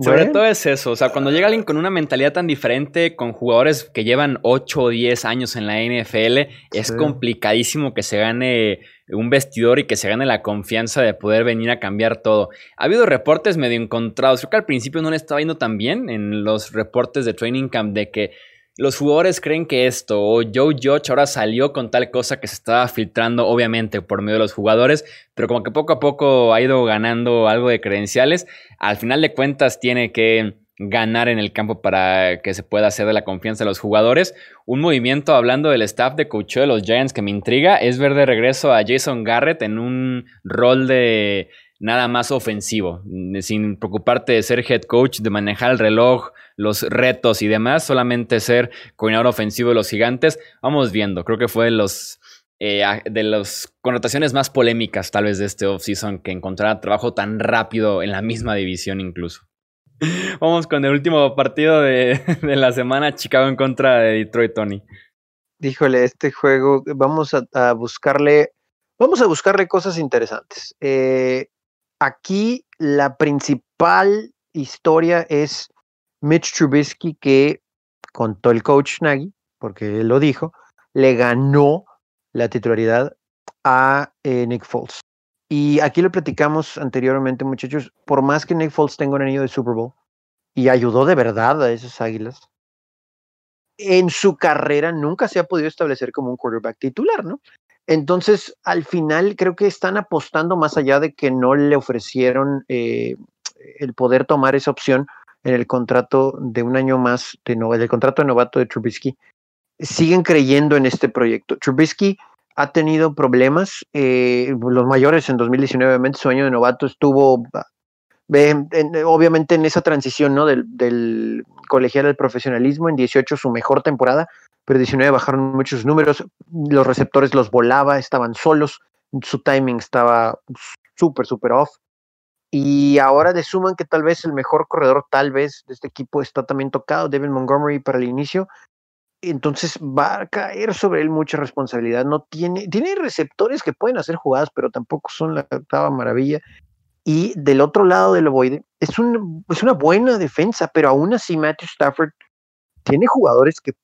sobre todo es eso, o sea, cuando llega alguien con una mentalidad tan diferente, con jugadores que llevan 8 o 10 años en la NFL, es complicadísimo que se gane un vestidor y que se gane la confianza de poder venir a cambiar todo. Ha habido reportes medio encontrados, creo que al principio no le estaba yendo tan bien en los reportes de Training Camp de que los jugadores creen que esto, o Joe Judge ahora salió con tal cosa que se estaba filtrando, obviamente, por medio de los jugadores, pero como que poco a poco ha ido ganando algo de credenciales. Al final de cuentas, tiene que ganar en el campo para que se pueda hacer de la confianza de los jugadores. Un movimiento hablando del staff de coach de los Giants que me intriga es ver de regreso a Jason Garrett en un rol de nada más ofensivo, sin preocuparte de ser head coach, de manejar el reloj, los retos y demás, solamente ser coordinador ofensivo de los gigantes. Vamos viendo, creo que fue de los eh, de las connotaciones más polémicas tal vez de este offseason que encontrar trabajo tan rápido en la misma división incluso. Vamos con el último partido de, la semana, Chicago en contra de Detroit, Tony. Díjole, este juego, vamos a, buscarle, vamos a buscarle cosas interesantes. Eh, aquí la principal historia es Mitch Trubisky que contó el coach Nagy, porque él lo dijo, le ganó la titularidad a eh, Nick Foles. Y aquí lo platicamos anteriormente, muchachos, por más que Nick Foles tenga un anillo de Super Bowl y ayudó de verdad a esas águilas, en su carrera nunca se ha podido establecer como un quarterback titular, ¿no? Entonces, al final creo que están apostando más allá de que no le ofrecieron eh, el poder tomar esa opción en el contrato de un año más, de no, el contrato de novato de Trubisky. Siguen creyendo en este proyecto. Trubisky ha tenido problemas, eh, los mayores en 2019, obviamente su año de novato estuvo, obviamente en esa transición ¿no? del, del, colegial al profesionalismo, en 18 su mejor temporada, pero 19 bajaron muchos números, los receptores los volaba, estaban solos, su timing estaba súper, súper off. Y ahora le suman que tal vez el mejor corredor, tal vez, de este equipo está también tocado, Devin Montgomery para el inicio, entonces va a caer sobre él mucha responsabilidad. No tiene, tiene receptores que pueden hacer jugadas, pero tampoco son la octava maravilla. Y del otro lado del ovoide, es, un, es una buena defensa, pero aún así Matthew Stafford tiene jugadores que,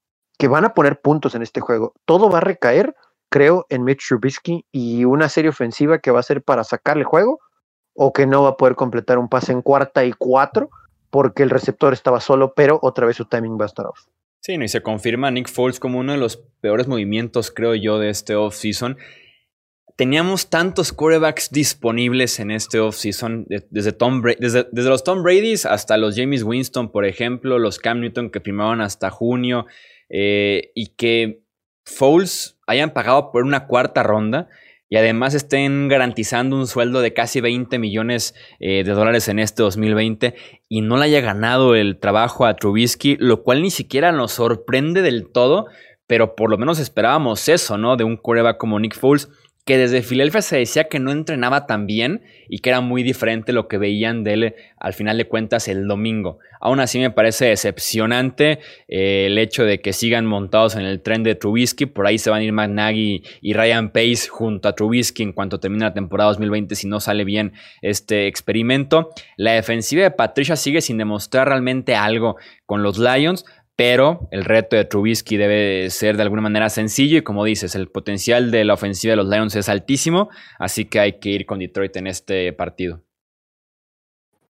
que van a poner puntos en este juego. Todo va a recaer, creo, en Mitch Trubisky y una serie ofensiva que va a ser para sacarle juego o que no va a poder completar un pase en cuarta y cuatro porque el receptor estaba solo, pero otra vez su timing va a estar off. Sí, y se confirma Nick Foles como uno de los peores movimientos, creo yo, de este offseason. Teníamos tantos quarterbacks disponibles en este offseason, desde, Tom desde, desde, los Tom Brady's hasta los James Winston, por ejemplo, los Cam Newton que firmaron hasta junio, eh, y que Foles hayan pagado por una cuarta ronda y además estén garantizando un sueldo de casi 20 millones eh, de dólares en este 2020 y no le haya ganado el trabajo a Trubisky, lo cual ni siquiera nos sorprende del todo, pero por lo menos esperábamos eso, ¿no? De un coreback como Nick Foles que desde Filadelfia se decía que no entrenaba tan bien y que era muy diferente lo que veían de él al final de cuentas el domingo. Aún así me parece decepcionante eh, el hecho de que sigan montados en el tren de Trubisky. Por ahí se van a ir McNaghy y Ryan Pace junto a Trubisky en cuanto termine la temporada 2020 si no sale bien este experimento. La defensiva de Patricia sigue sin demostrar realmente algo con los Lions pero el reto de Trubisky debe ser de alguna manera sencillo y como dices, el potencial de la ofensiva de los Lions es altísimo, así que hay que ir con Detroit en este partido.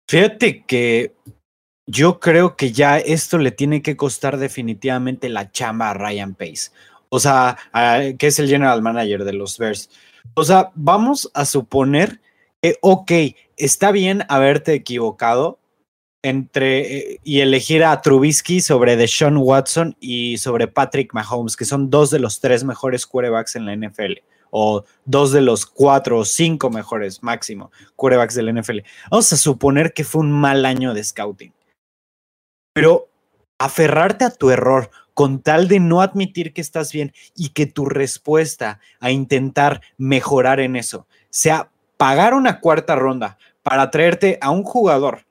Fíjate que yo creo que ya esto le tiene que costar definitivamente la chamba a Ryan Pace, o sea, que es el general manager de los Bears. O sea, vamos a suponer que, ok, está bien haberte equivocado, entre eh, y elegir a Trubisky sobre Deshaun Watson y sobre Patrick Mahomes, que son dos de los tres mejores quarterbacks en la NFL, o dos de los cuatro o cinco mejores máximo quarterbacks de la NFL. Vamos a suponer que fue un mal año de scouting. Pero aferrarte a tu error con tal de no admitir que estás bien y que tu respuesta a intentar mejorar en eso sea pagar una cuarta ronda para traerte a un jugador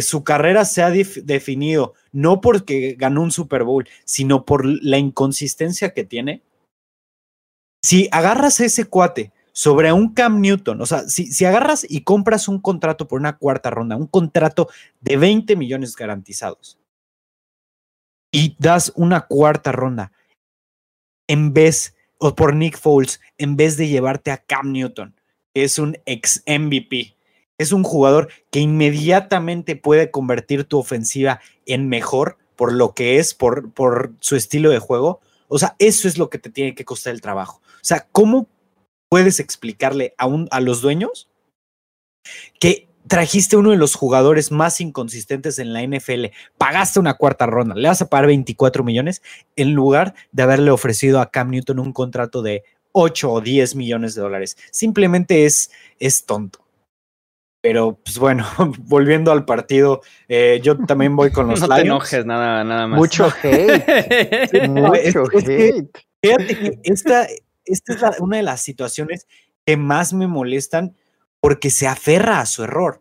su carrera se ha definido no porque ganó un Super Bowl, sino por la inconsistencia que tiene. Si agarras ese cuate sobre un Cam Newton, o sea, si, si agarras y compras un contrato por una cuarta ronda, un contrato de 20 millones garantizados, y das una cuarta ronda en vez, o por Nick Foles, en vez de llevarte a Cam Newton, que es un ex MVP, es un jugador que inmediatamente puede convertir tu ofensiva en mejor por lo que es, por, por su estilo de juego. O sea, eso es lo que te tiene que costar el trabajo. O sea, ¿cómo puedes explicarle a, a los dueños que trajiste uno de los jugadores más inconsistentes en la NFL, pagaste una cuarta ronda, le vas a pagar 24 millones en lugar de haberle ofrecido a Cam Newton un contrato de 8 o 10 millones de dólares. Simplemente es, es tonto. Pero, pues bueno, volviendo al partido, eh, yo también voy con los no Lions. te enojes, nada, nada más. Mucho hate. Mucho es- es que- hate. Fíjate que esta, esta es la- una de las situaciones que más me molestan porque se aferra a su error.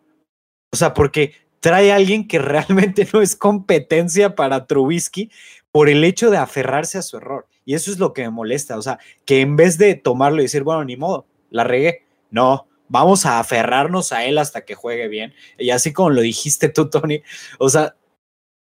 O sea, porque trae a alguien que realmente no es competencia para Trubisky por el hecho de aferrarse a su error. Y eso es lo que me molesta. O sea, que en vez de tomarlo y decir, bueno, ni modo, la regué. No, vamos a aferrarnos a él hasta que juegue bien. Y así como lo dijiste tú, Tony, o sea,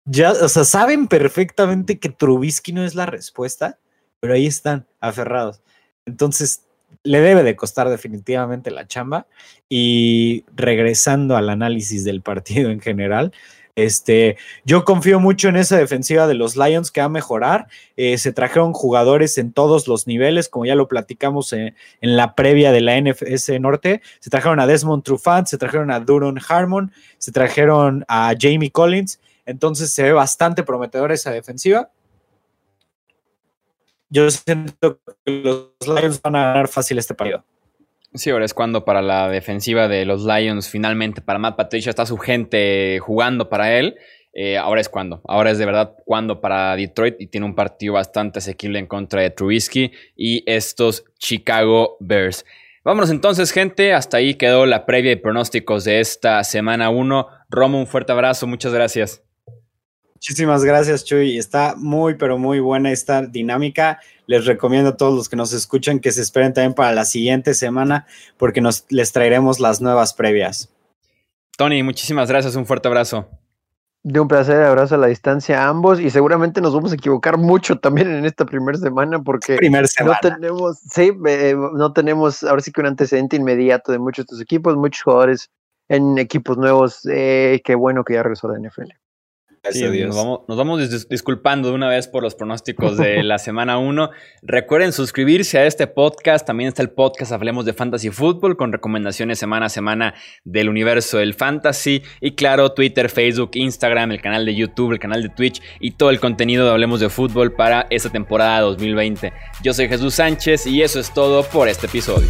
ya, o sea, saben perfectamente que Trubisky no es la respuesta, pero ahí están, aferrados. Entonces, le debe de costar definitivamente la chamba. Y regresando al análisis del partido en general, este, yo confío mucho en esa defensiva de los Lions que va a mejorar. Eh, se trajeron jugadores en todos los niveles, como ya lo platicamos en, la previa de la NFS Norte. Se trajeron a Desmond Trufant, se trajeron a Duron Harmon, se trajeron a Jamie Collins. Entonces se ve bastante prometedora esa defensiva. Yo siento que los Lions van a ganar fácil este partido. Sí, ahora es cuando para la defensiva de los Lions, finalmente para Matt Patricia está su gente jugando para él. Eh, ahora es cuando. Ahora es de verdad cuando para Detroit y tiene un partido bastante asequible en contra de Trubisky y estos Chicago Bears. Vámonos entonces, gente. Hasta ahí quedó la previa y pronósticos de esta semana 1. Romo, un fuerte abrazo. Muchas gracias. Muchísimas gracias, Chuy. Está muy, pero muy buena esta dinámica. Les recomiendo a todos los que nos escuchan que se esperen también para la siguiente semana porque nos, les traeremos las nuevas previas. Tony, muchísimas gracias. Un fuerte abrazo. De un placer, abrazo a la distancia a ambos y seguramente nos vamos a equivocar mucho también en esta primera semana porque Primer no tenemos, sí, eh, no tenemos ahora sí que un antecedente inmediato de muchos de estos equipos, muchos jugadores en equipos nuevos. Eh, qué bueno que ya regresó la NFL. Sí, nos, vamos, nos vamos dis disculpando de una vez por los pronósticos de la semana 1. Recuerden suscribirse a este podcast. También está el podcast Hablemos de Fantasy Football con recomendaciones semana a semana del universo del fantasy. Y claro, Twitter, Facebook, Instagram, el canal de YouTube, el canal de Twitch y todo el contenido de Hablemos de Fútbol para esta temporada 2020. Yo soy Jesús Sánchez y eso es todo por este episodio.